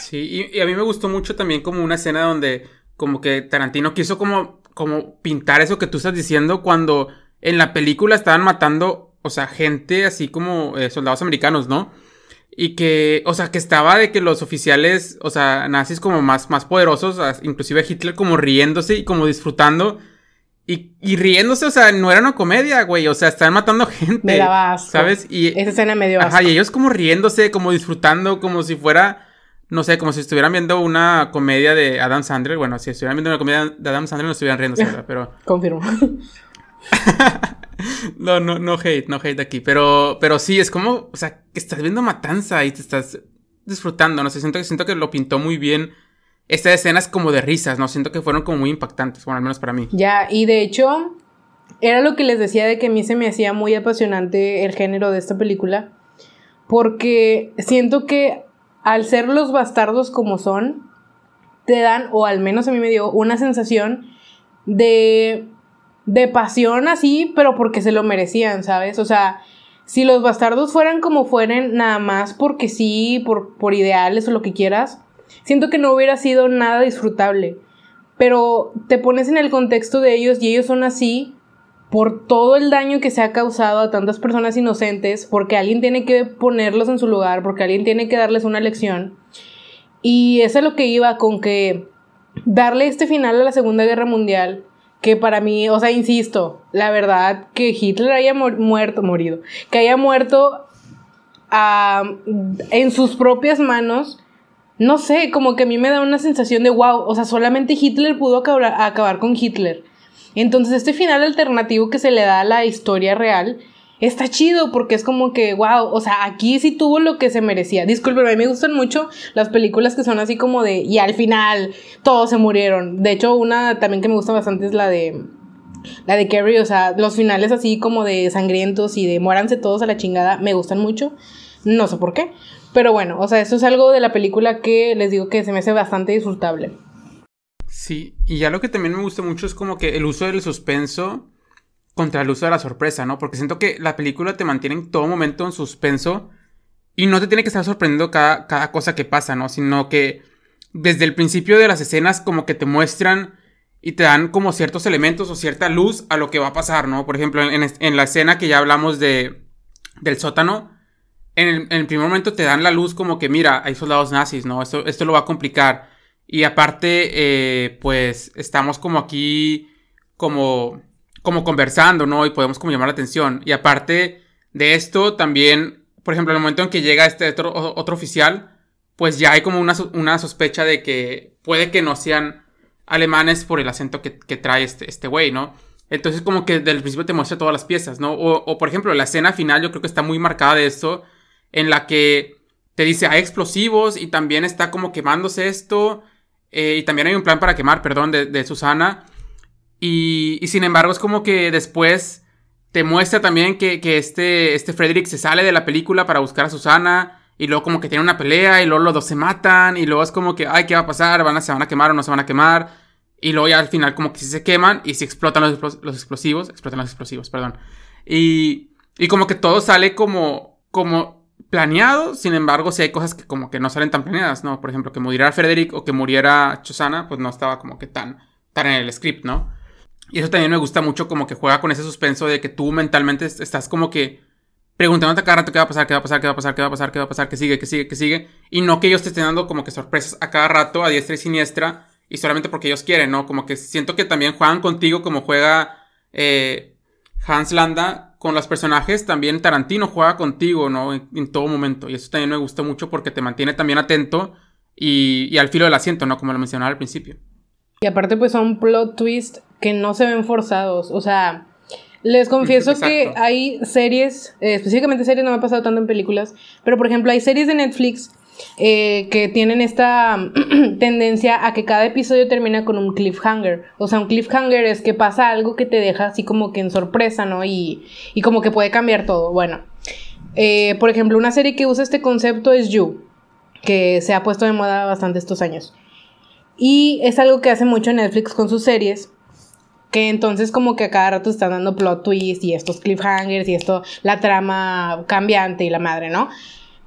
Speaker 2: Sí, y, y a mí me gustó mucho también como una escena donde como que Tarantino quiso como, como pintar eso que tú estás diciendo cuando en la película estaban matando, o sea, gente así como eh, soldados americanos, ¿no? Y que, o sea, que estaba de que los oficiales, o sea, nazis como más, más poderosos, inclusive Hitler como riéndose y como disfrutando. Y, y riéndose, o sea, no era una comedia, güey, o sea, estaban matando <laughs> gente.
Speaker 1: me daba asco.
Speaker 2: ¿Sabes? Y,
Speaker 1: Esa escena me dio asco.
Speaker 2: Ajá, y ellos como riéndose, como disfrutando, como si fuera, no sé, como si estuvieran viendo una comedia de Adam Sandler. Bueno, si estuvieran viendo una comedia de Adam Sandler no estuvieran riéndose, <laughs> ¿verdad? pero
Speaker 1: Confirmo. <laughs>
Speaker 2: no, no, no hate, no hate aquí, pero, pero sí, es como, o sea, que estás viendo matanza y te estás disfrutando, no sé, siento que, siento que lo pintó muy bien. Estas escenas como de risas, ¿no? Siento que fueron como muy impactantes, bueno, al menos para mí.
Speaker 1: Ya, y de hecho, era lo que les decía de que a mí se me hacía muy apasionante el género de esta película, porque siento que al ser los bastardos como son, te dan, o al menos a mí me dio, una sensación de, de pasión así, pero porque se lo merecían, ¿sabes? O sea, si los bastardos fueran como fueran, nada más porque sí, por, por ideales o lo que quieras, siento que no hubiera sido nada disfrutable pero te pones en el contexto de ellos y ellos son así por todo el daño que se ha causado a tantas personas inocentes, porque alguien tiene que ponerlos en su lugar, porque alguien tiene que darles una lección. Y eso es lo que iba con que darle este final a la Segunda Guerra Mundial, que para mí, o sea, insisto, la verdad que Hitler haya mu- muerto, morido, que haya muerto en sus propias manos, no sé, como que a mí me da una sensación de wow, o sea, solamente Hitler pudo acabar, acabar con Hitler. Entonces este final alternativo que se le da a la historia real está chido porque es como que wow, o sea, aquí sí tuvo lo que se merecía. Disculpen, a mí me gustan mucho las películas que son así como de y al final todos se murieron. De hecho, una también que me gusta bastante es la de la de Carrie, o sea, los finales así como de sangrientos y de muéranse todos a la chingada, me gustan mucho. No sé por qué. Pero bueno, o sea, eso es algo de la película que les digo que se me hace bastante disfrutable.
Speaker 2: Sí, y ya lo que también me gusta mucho es como que el uso del suspenso contra el uso de la sorpresa, ¿no? Porque siento que la película te mantiene en todo momento en suspenso Y no te tiene que estar sorprendiendo cada, cada cosa que pasa, ¿no? Sino que desde el principio de las escenas como que te muestran y te dan como ciertos elementos o cierta luz a lo que va a pasar, ¿no? Por ejemplo, en, la escena que ya hablamos de, del sótano, en el, primer momento te dan la luz como que, mira, hay soldados nazis, ¿no? Esto, esto lo va a complicar. Y aparte, eh, pues estamos como aquí, como, como conversando, ¿no? Y podemos como llamar la atención. Y aparte de esto, también, por ejemplo, en el momento en que llega este otro, oficial, pues ya hay como una, una, sospecha de que puede que no sean alemanes por el acento que, que trae este, este güey, ¿no? Entonces como que desde el principio te muestra todas las piezas, ¿no? O, por ejemplo, la escena final yo creo que está muy marcada de esto, en la que te dice hay explosivos y también está como quemándose esto, eh, y también hay un plan para quemar, perdón, de Susana. Y, y, sin embargo es como que después te muestra también que, que este, este Frederick se sale de la película para buscar a Susana. Y luego como que tiene una pelea y luego los dos se matan. Y luego es como que, ay, ¿qué va a pasar? ¿Van a, ¿Se van a quemar o no se van a quemar? Y luego ya al final como que si se queman y si explotan los, los explosivos. Explotan los explosivos, perdón. Y, y como que todo sale como, como planeado. Sin embargo, si hay cosas que como que no salen tan planeadas, ¿no? Por ejemplo, que muriera Frederick o que muriera Chosana, pues no estaba como que tan, tan en el script, ¿no? Y eso también me gusta mucho como que juega con ese suspenso de que tú mentalmente estás como que preguntándote cada rato qué va a pasar, qué va a pasar, qué va a pasar, qué va a pasar, qué va a pasar, qué sigue, qué sigue, qué sigue. Y no que ellos te estén dando como que sorpresas a cada rato, a diestra y siniestra, y solamente porque ellos quieren, ¿no? Como que siento que también juegan contigo como juega eh, Hans Landa con los personajes, también Tarantino juega contigo, ¿no? En, todo momento. Y eso también me gusta mucho porque te mantiene también atento y, al filo del asiento, ¿no? Como lo mencionaba al principio.
Speaker 1: Y aparte pues son plot twists que no se ven forzados. O sea, les confieso que hay series, eh, específicamente series, no me ha pasado tanto en películas, pero por ejemplo hay series de Netflix eh, que tienen esta <clears throat> tendencia a que cada episodio termina con un cliffhanger. O sea, un cliffhanger es que pasa algo que te deja así como que en sorpresa, ¿no? Y, y como que puede cambiar todo. Bueno, eh, por ejemplo, una serie que usa este concepto es You, que se ha puesto de moda bastante estos años. Y es algo que hace mucho Netflix con sus series, que entonces como que a cada rato están dando plot twists y estos cliffhangers y esto, la trama cambiante y la madre, ¿no?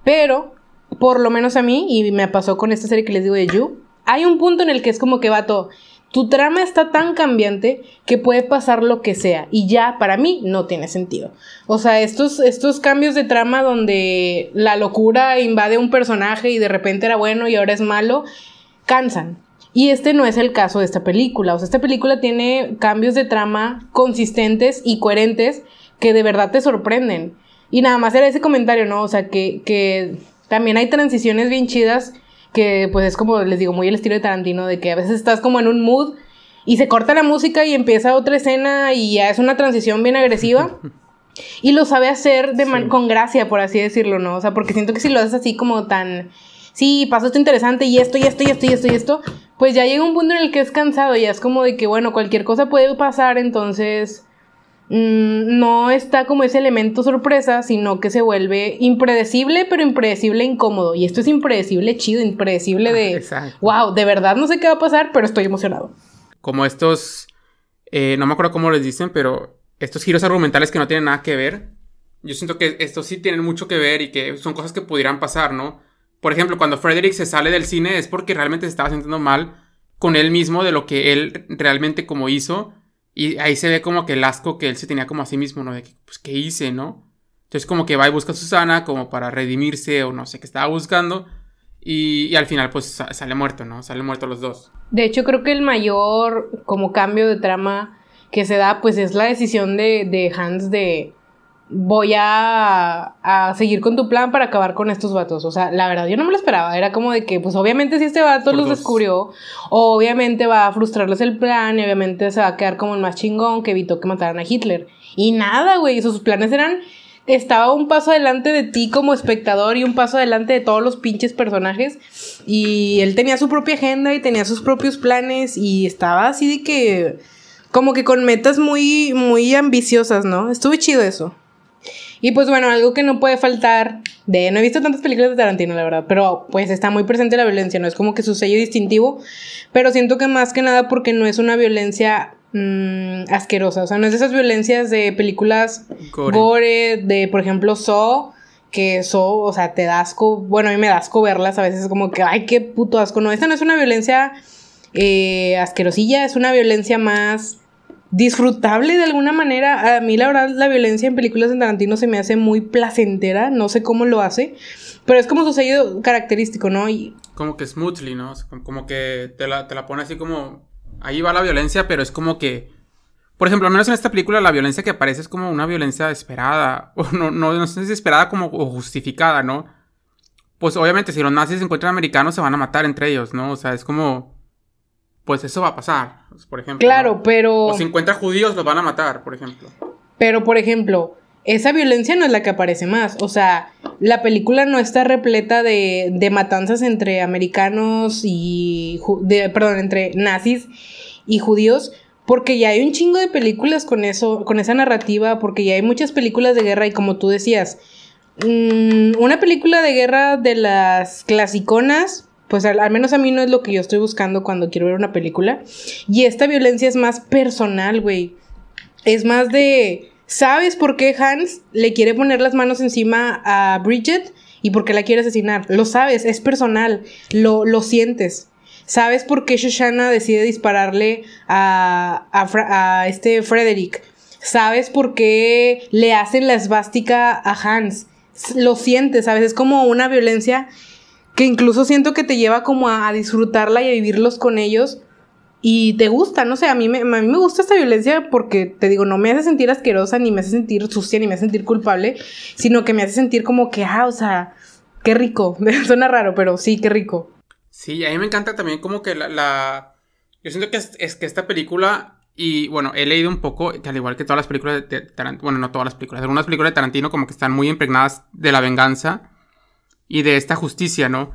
Speaker 1: Pero, por lo menos a mí, y me pasó con esta serie que les digo de You, hay un punto en el que es como que va todo. Tu trama está tan cambiante que puede pasar lo que sea y ya para mí no tiene sentido. O sea, estos, estos cambios de trama donde la locura invade un personaje y de repente era bueno y ahora es malo, cansan. Y este no es el caso de esta película. O sea, esta película tiene cambios de trama consistentes y coherentes que de verdad te sorprenden. Y nada más era ese comentario, ¿no? O sea, que, que también hay transiciones bien chidas que pues es como les digo, muy el estilo de Tarantino, de que a veces estás como en un mood y se corta la música y empieza otra escena y ya es una transición bien agresiva. <laughs> y lo sabe hacer de con gracia, por así decirlo, ¿no? O sea, porque siento que si lo haces así como tan sí, pasó esto interesante y esto y esto y esto y esto y esto, pues ya llega un punto en el que es cansado, ya es como de que, bueno, cualquier cosa puede pasar, entonces mmm, no está como ese elemento sorpresa, sino que se vuelve impredecible, pero impredecible incómodo. Y esto es impredecible chido, impredecible de, wow, de verdad no sé qué va a pasar, pero estoy emocionado.
Speaker 2: Como estos, eh, no me acuerdo cómo les dicen, pero estos giros argumentales que no tienen nada que ver. Yo siento que estos sí tienen mucho que ver y que son cosas que pudieran pasar, ¿no? Por ejemplo, cuando Frederick se sale del cine es porque realmente se estaba sintiendo mal con él mismo de lo que él realmente como hizo. Y ahí se ve como que el asco que él se tenía como a sí mismo, ¿no? De que, pues, ¿qué hice, no? Entonces como que va y busca a Susana como para redimirse o no sé qué estaba buscando. Y, al final pues sale muerto, ¿no? Sale muerto los dos.
Speaker 1: De hecho creo que el mayor como cambio de trama que se da pues es la decisión de, de Hans de voy a, a, seguir con tu plan para acabar con estos vatos. O sea, la verdad, yo no me lo esperaba. Era como de que, pues obviamente si este vato los descubrió, obviamente va a frustrarles el plan y obviamente se va a quedar como el más chingón que evitó que mataran a Hitler. Y nada, güey, sus planes eran... Estaba un paso adelante de ti como espectador y un paso adelante de todos los pinches personajes. Y él tenía su propia agenda y tenía sus propios planes y estaba así de que... Como que con metas muy, muy ambiciosas, ¿no? Estuve chido eso. Y pues bueno, algo que no puede faltar de... No he visto tantas películas de Tarantino, la verdad, pero pues está muy presente la violencia, no es como que su sello distintivo, pero siento que más que nada porque no es una violencia mmm, asquerosa, o sea, no es de esas violencias de películas gore, de por ejemplo Saw, que eso, o sea, te da asco, bueno, a mí me da asco verlas, a veces como que, ay, qué puto asco, no, esta no es una violencia eh, asquerosilla, es una violencia más disfrutable de alguna manera. A mí la verdad la violencia en películas de Tarantino se me hace muy placentera, no sé cómo lo hace, pero es como su sello característico, ¿no? Y...
Speaker 2: Como que smoothly, ¿no? Como que te la, te la pone así como... Ahí va la violencia, pero es como que... Por ejemplo, al menos en esta película la violencia que aparece es como una violencia esperada. <laughs> O no, no, no sé si esperada como o justificada, ¿no? Pues obviamente si los nazis encuentran americanos se van a matar entre ellos, ¿no? O sea, es como pues eso va a pasar, por ejemplo.
Speaker 1: Claro, pero...
Speaker 2: O si encuentra judíos, los van a matar, por ejemplo.
Speaker 1: Pero, por ejemplo, esa violencia no es la que aparece más. O sea, la película no está repleta de, de matanzas entre americanos y... De, perdón, entre nazis y judíos. Porque ya hay un chingo de películas con eso, con esa narrativa, porque ya hay muchas películas de guerra y como tú decías, mmm, una película de guerra de las clasiconas, pues al, menos a mí no es lo que yo estoy buscando cuando quiero ver una película. Y esta violencia es más personal, güey. Es más de, ¿sabes por qué Hans le quiere poner las manos encima a Bridget y por qué la quiere asesinar? Lo sabes, es personal, lo, lo sientes. ¿Sabes por qué Shoshana decide dispararle a, a, este Frederick? ¿Sabes por qué le hacen la esvástica a Hans? Lo sientes, ¿sabes? Es como una violencia que incluso siento que te lleva como a, disfrutarla y a vivirlos con ellos y te gusta, no sé, a mí, me, a mí me gusta esta violencia porque, te digo, no me hace sentir asquerosa, ni me hace sentir sucia, ni me hace sentir culpable, sino que me hace sentir como que, ah, o sea, qué rico. <laughs> Suena raro, pero sí, qué rico.
Speaker 2: Sí, a mí me encanta también como que la... Yo siento que es, que esta película, y bueno, he leído un poco, que al igual que todas las películas de Tarantino, bueno, no todas las películas, algunas películas de Tarantino como que están muy impregnadas de la venganza y de esta justicia, ¿no?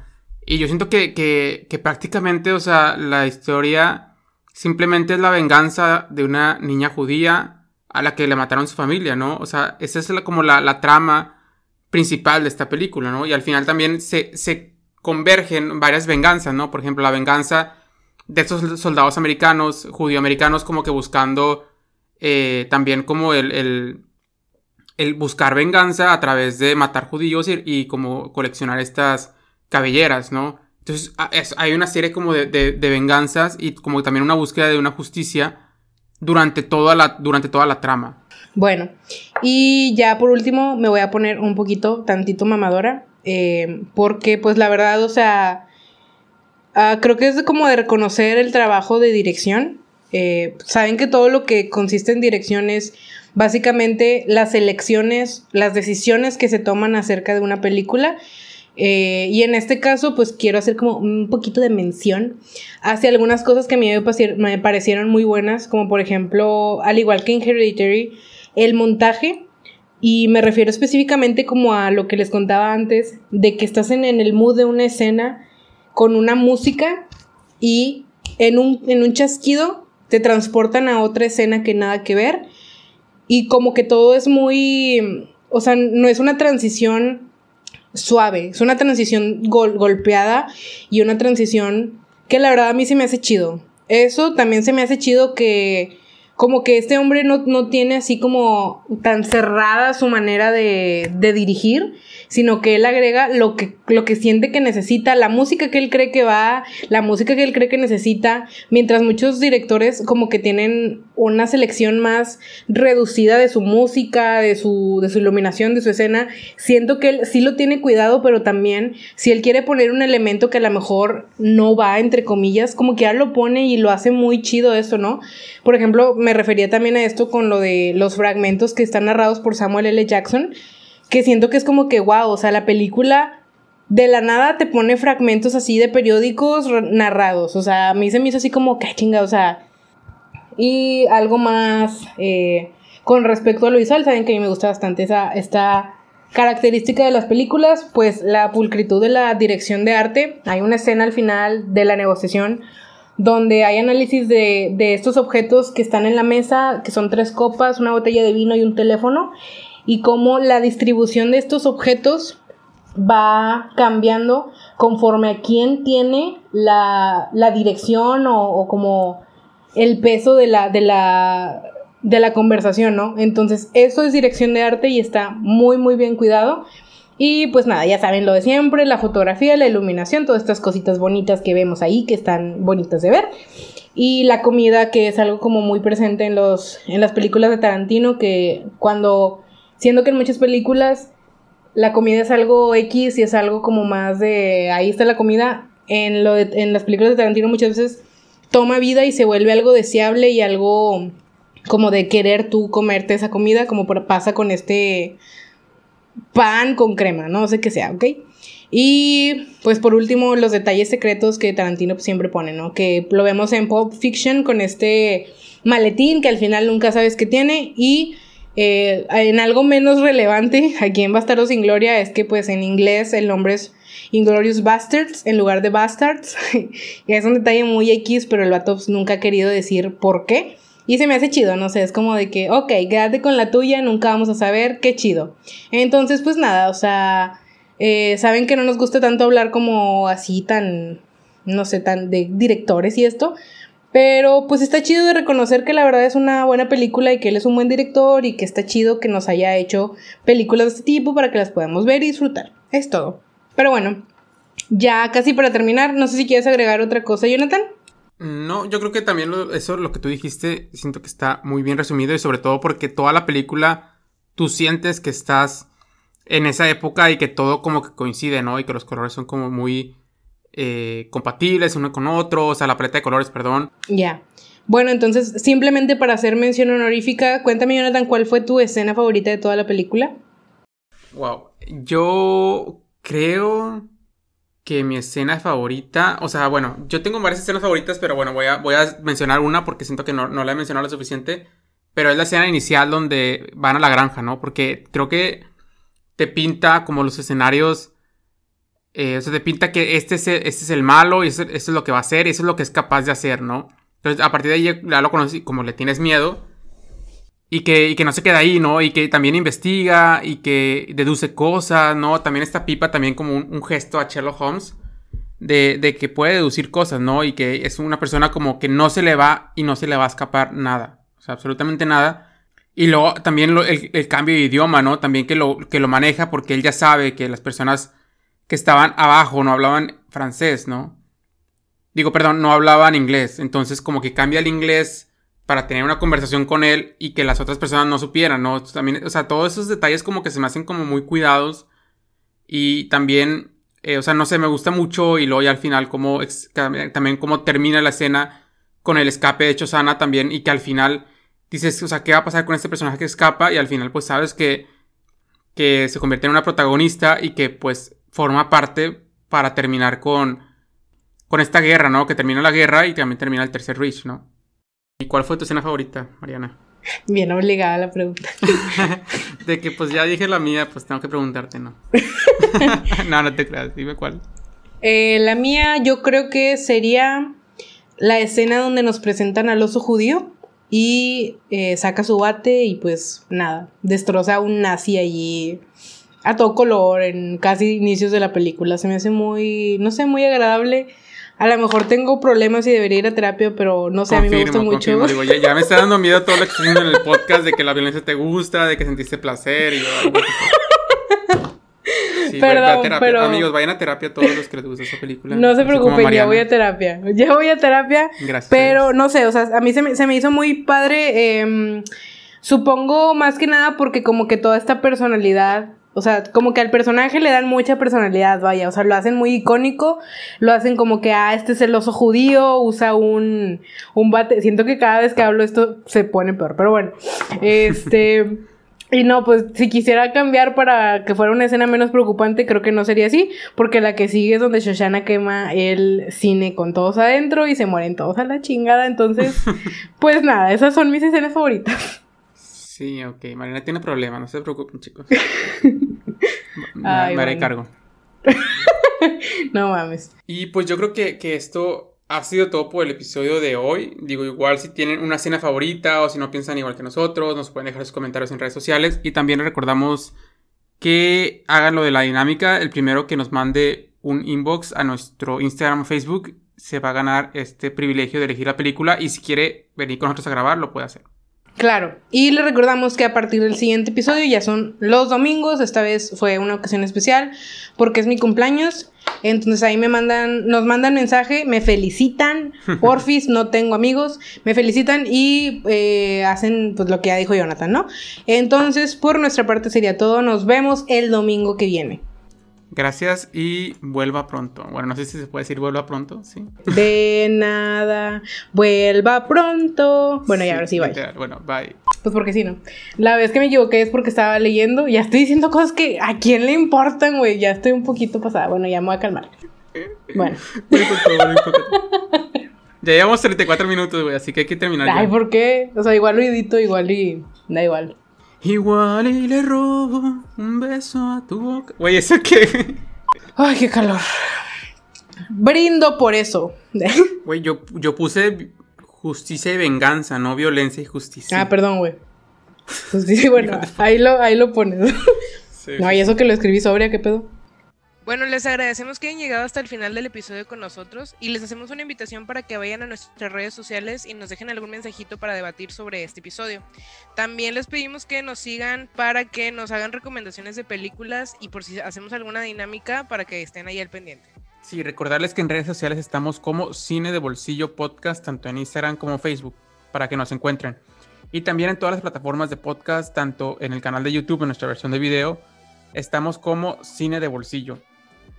Speaker 2: Y yo siento que, que, que prácticamente, o sea, la historia simplemente es la venganza de una niña judía a la que le mataron su familia, ¿no? O sea, esa es como la, la trama principal de esta película, ¿no? Y al final también se, se convergen varias venganzas, ¿no? Por ejemplo, la venganza de estos soldados americanos, judío-americanos, como que buscando eh, también como el, el, el buscar venganza a través de matar judíos y, como coleccionar estas cabelleras, ¿no? Entonces hay una serie como de, venganzas y como también una búsqueda de una justicia durante toda la, durante toda la trama.
Speaker 1: Bueno, y ya por último me voy a poner un poquito, tantito mamadora, eh, porque pues la verdad, o sea, ah, creo que es como de reconocer el trabajo de dirección. Eh, saben que todo lo que consiste en dirección es básicamente las elecciones, las decisiones que se toman acerca de una película. Eh, y en este caso, pues quiero hacer como un poquito de mención hacia algunas cosas que a mí me parecieron muy buenas, como por ejemplo, al igual que en Hereditary, el montaje. Y me refiero específicamente como a lo que les contaba antes, de que estás en, el mood de una escena con una música y en un, en un chasquido te transportan a otra escena que nada que ver y como que todo es muy, o sea, no es una transición suave, es una transición golpeada y una transición que la verdad a mí se me hace chido. Eso también se me hace chido que como que este hombre no, no tiene así como tan cerrada su manera de, de dirigir sino que él agrega lo que, lo que siente que necesita, la música que él cree que va, la música que él cree que necesita, mientras muchos directores como que tienen una selección más reducida de su música, de su, de su iluminación, de su escena, siento que él sí lo tiene cuidado, pero también si él quiere poner un elemento que a lo mejor no va, entre comillas, como que ya lo pone y lo hace muy chido eso, ¿no? Por ejemplo, me refería también a esto con lo de los fragmentos que están narrados por Samuel L. Jackson, que siento que es como que, wow, o sea, la película de la nada te pone fragmentos así de periódicos narrados. O sea, a mí se me hizo así como, qué chinga, o sea. Y algo más eh, con respecto a lo visual, saben que a mí me gusta bastante esa, esta característica de las películas, pues la pulcritud de la dirección de arte. Hay una escena al final de la negociación donde hay análisis de, de estos objetos que están en la mesa, que son tres copas, una botella de vino y un teléfono y cómo la distribución de estos objetos va cambiando conforme a quién tiene la, dirección o, como el peso de la, de la, de la conversación, ¿no? Entonces, eso es dirección de arte y está muy, muy bien cuidado. Y pues nada, ya saben lo de siempre, la fotografía, la iluminación, todas estas cositas bonitas que vemos ahí, que están bonitas de ver. Y la comida, que es algo como muy presente en, los, en las películas de Tarantino, que cuando, siendo que en muchas películas la comida es algo X y es algo como más de, ahí está la comida, en, lo en las películas de Tarantino muchas veces toma vida y se vuelve algo deseable y algo como de querer tú comerte esa comida, como pasa con este pan con crema, no sé qué sea, ¿ok? Y pues por último, los detalles secretos que Tarantino siempre pone, ¿no? Que lo vemos en Pulp Fiction con este maletín que al final nunca sabes qué tiene y eh, en algo menos relevante <laughs> aquí en Bastardos sin Gloria es que pues en inglés el nombre es Inglorious Bastards en lugar de Bastards. <laughs> es un detalle muy X, pero el vato pues, nunca ha querido decir por qué. Y se me hace chido, no sé, es como de que, ok, quédate con la tuya, nunca vamos a saber, qué chido. Entonces, pues nada, o sea, eh, saben que no nos gusta tanto hablar como así tan, no sé, tan de directores y esto. Pero pues está chido de reconocer que la verdad es una buena película y que él es un buen director y que está chido que nos haya hecho películas de este tipo para que las podamos ver y disfrutar. Es todo. Pero bueno, ya casi para terminar, no sé si quieres agregar otra cosa, Jonathan.
Speaker 2: No, yo creo que también eso, lo que tú dijiste, siento que está muy bien resumido y sobre todo porque toda la película tú sientes que estás en esa época y que todo como que coincide, ¿no? Y que los colores son como muy eh, compatibles uno con otro, o sea, la paleta de colores, perdón.
Speaker 1: Ya. Bueno, entonces, simplemente para hacer mención honorífica, cuéntame, Jonathan, ¿cuál fue tu escena favorita de toda la película?
Speaker 2: Wow, yo creo que mi escena favorita, o sea, bueno, yo tengo varias escenas favoritas, pero bueno, voy a, voy a mencionar una porque siento que no, no la he mencionado lo suficiente, pero es la escena inicial donde van a la granja, ¿no? Porque creo que te pinta como los escenarios, eh, o sea, te pinta que este es, el, este es el malo y eso, es lo que va a hacer y eso es lo que es capaz de hacer, ¿no? Entonces, a partir de ahí ya lo conoces como le tienes miedo. Y que, y que, no se queda ahí, ¿no? Y que también investiga y que deduce cosas, ¿no? También esta pipa también como un, gesto a Sherlock Holmes de, de, que puede deducir cosas, ¿no? Y que es una persona como que no se le va y no se le va a escapar nada. O sea, absolutamente nada. Y luego también el, cambio de idioma, ¿no? También que lo, que lo maneja porque él ya sabe que las personas que estaban abajo no hablaban francés, ¿no? Digo, perdón, no hablaban inglés. Entonces como que cambia el inglés para tener una conversación con él y que las otras personas no supieran, ¿no? También, o sea, todos esos detalles como que se me hacen como muy cuidados y también, eh, o sea, no sé, me gusta mucho y luego ya al final como, también como termina la escena con el escape de Chosana también y que al final dices, o sea, ¿qué va a pasar con este personaje que escapa? Y al final pues sabes que, que se convierte en una protagonista y que pues forma parte para terminar con, con esta guerra, ¿no? Que termina la guerra y también termina el tercer Reach, ¿no? ¿Y cuál fue tu escena favorita, Mariana?
Speaker 1: Bien obligada la pregunta. <laughs>
Speaker 2: de que pues ya dije la mía, pues tengo que preguntarte, ¿no? <laughs> <laughs> no, no te creas, dime cuál.
Speaker 1: Eh, la mía yo creo que sería la escena donde nos presentan al oso judío y eh, saca su bate y pues nada, destroza a un nazi allí a todo color en casi inicios de la película. Se me hace muy, no sé, muy agradable a lo mejor tengo problemas y debería ir a terapia, pero no sé, a mí me gusta mucho.
Speaker 2: Digo, ya, me está dando miedo todo lo que estoy diciendo en el podcast de que la violencia te gusta, de que sentiste placer y Sí, Perdón, pero... Amigos, vayan a terapia todos los que les gusta esa película.
Speaker 1: No se preocupen, ya voy a terapia. <laughs> Ya voy a terapia. Gracias. Pero no sé, o sea, a mí se me, se me hizo muy padre. Eh, supongo más que nada porque como que toda esta personalidad o sea, como que al personaje le dan mucha personalidad, vaya. O sea, lo hacen muy icónico. Lo hacen como que, ah, este es el oso judío, usa un, un bate. Siento que cada vez que hablo esto se pone peor, pero bueno. Este. <laughs> Y no, pues si quisiera cambiar para que fuera una escena menos preocupante, creo que no sería así, porque la que sigue es donde Shoshana quema el cine con todos adentro y se mueren todos a la chingada. Entonces, <laughs> pues nada, esas son mis escenas favoritas.
Speaker 2: Sí, ok. Marina tiene problemas, no se preocupen, chicos. <laughs> me, haré cargo. <laughs>
Speaker 1: no mames.
Speaker 2: Y pues yo creo que, esto ha sido todo por el episodio de hoy. Digo, igual si tienen una escena favorita o si no piensan igual que nosotros, nos pueden dejar sus comentarios en redes sociales. Y también recordamos que hagan lo de la dinámica. El primero que nos mande un inbox a nuestro Instagram o Facebook se va a ganar este privilegio de elegir la película. Y si quiere venir con nosotros a grabar, lo puede hacer.
Speaker 1: Claro, y le recordamos que a partir del siguiente episodio ya son los domingos, esta vez fue una ocasión especial porque es mi cumpleaños, entonces ahí me mandan, nos mandan mensaje, me felicitan, <laughs> porfis, no tengo amigos, me felicitan y eh, hacen pues lo que ya dijo Jonathan, ¿no? Entonces por nuestra parte sería todo, nos vemos el domingo que viene.
Speaker 2: Gracias y vuelva pronto. Bueno, no sé si se puede decir vuelva pronto, sí.
Speaker 1: De nada, vuelva pronto. Bueno, ya ahora sí, bye.
Speaker 2: Bueno, bye.
Speaker 1: Pues porque sí, ¿no? La vez que me equivoqué es porque estaba leyendo. Ya estoy diciendo cosas que a quién le importan, güey. Ya estoy un poquito pasada. Bueno, ya me voy a calmar. Bueno. <laughs>
Speaker 2: ya llevamos 34 minutos, güey, así que hay que terminar.
Speaker 1: Ay, ¿por qué? O sea, igual lo edito, igual y. Da igual.
Speaker 2: Igual y le robo un beso a tu boca. Güey, ¿eso qué?
Speaker 1: Ay, qué calor. Brindo por eso. <laughs>
Speaker 2: Güey, yo, yo puse justicia y venganza, no violencia y justicia.
Speaker 1: Ah, perdón, güey. <laughs> Justicia, bueno, ahí lo, ahí lo pones. <laughs> no, y eso que lo escribí sobria, ¿qué pedo? Bueno, les agradecemos que hayan llegado hasta el final del episodio con nosotros y les hacemos una invitación para que vayan a nuestras redes sociales y nos dejen algún mensajito para debatir sobre este episodio. También les pedimos que nos sigan para que nos hagan recomendaciones de películas y por si hacemos alguna dinámica para que estén ahí al pendiente.
Speaker 2: Sí, recordarles que en redes sociales estamos como Cine de Bolsillo Podcast, tanto en Instagram como Facebook, para que nos encuentren. Y también en todas las plataformas de podcast, tanto en el canal de YouTube, en nuestra versión de video, estamos como Cine de Bolsillo.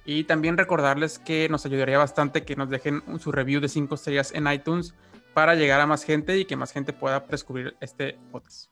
Speaker 2: Y también recordarles que nos ayudaría bastante que nos dejen su review de 5 estrellas en iTunes para llegar a más gente y que más gente pueda descubrir este podcast.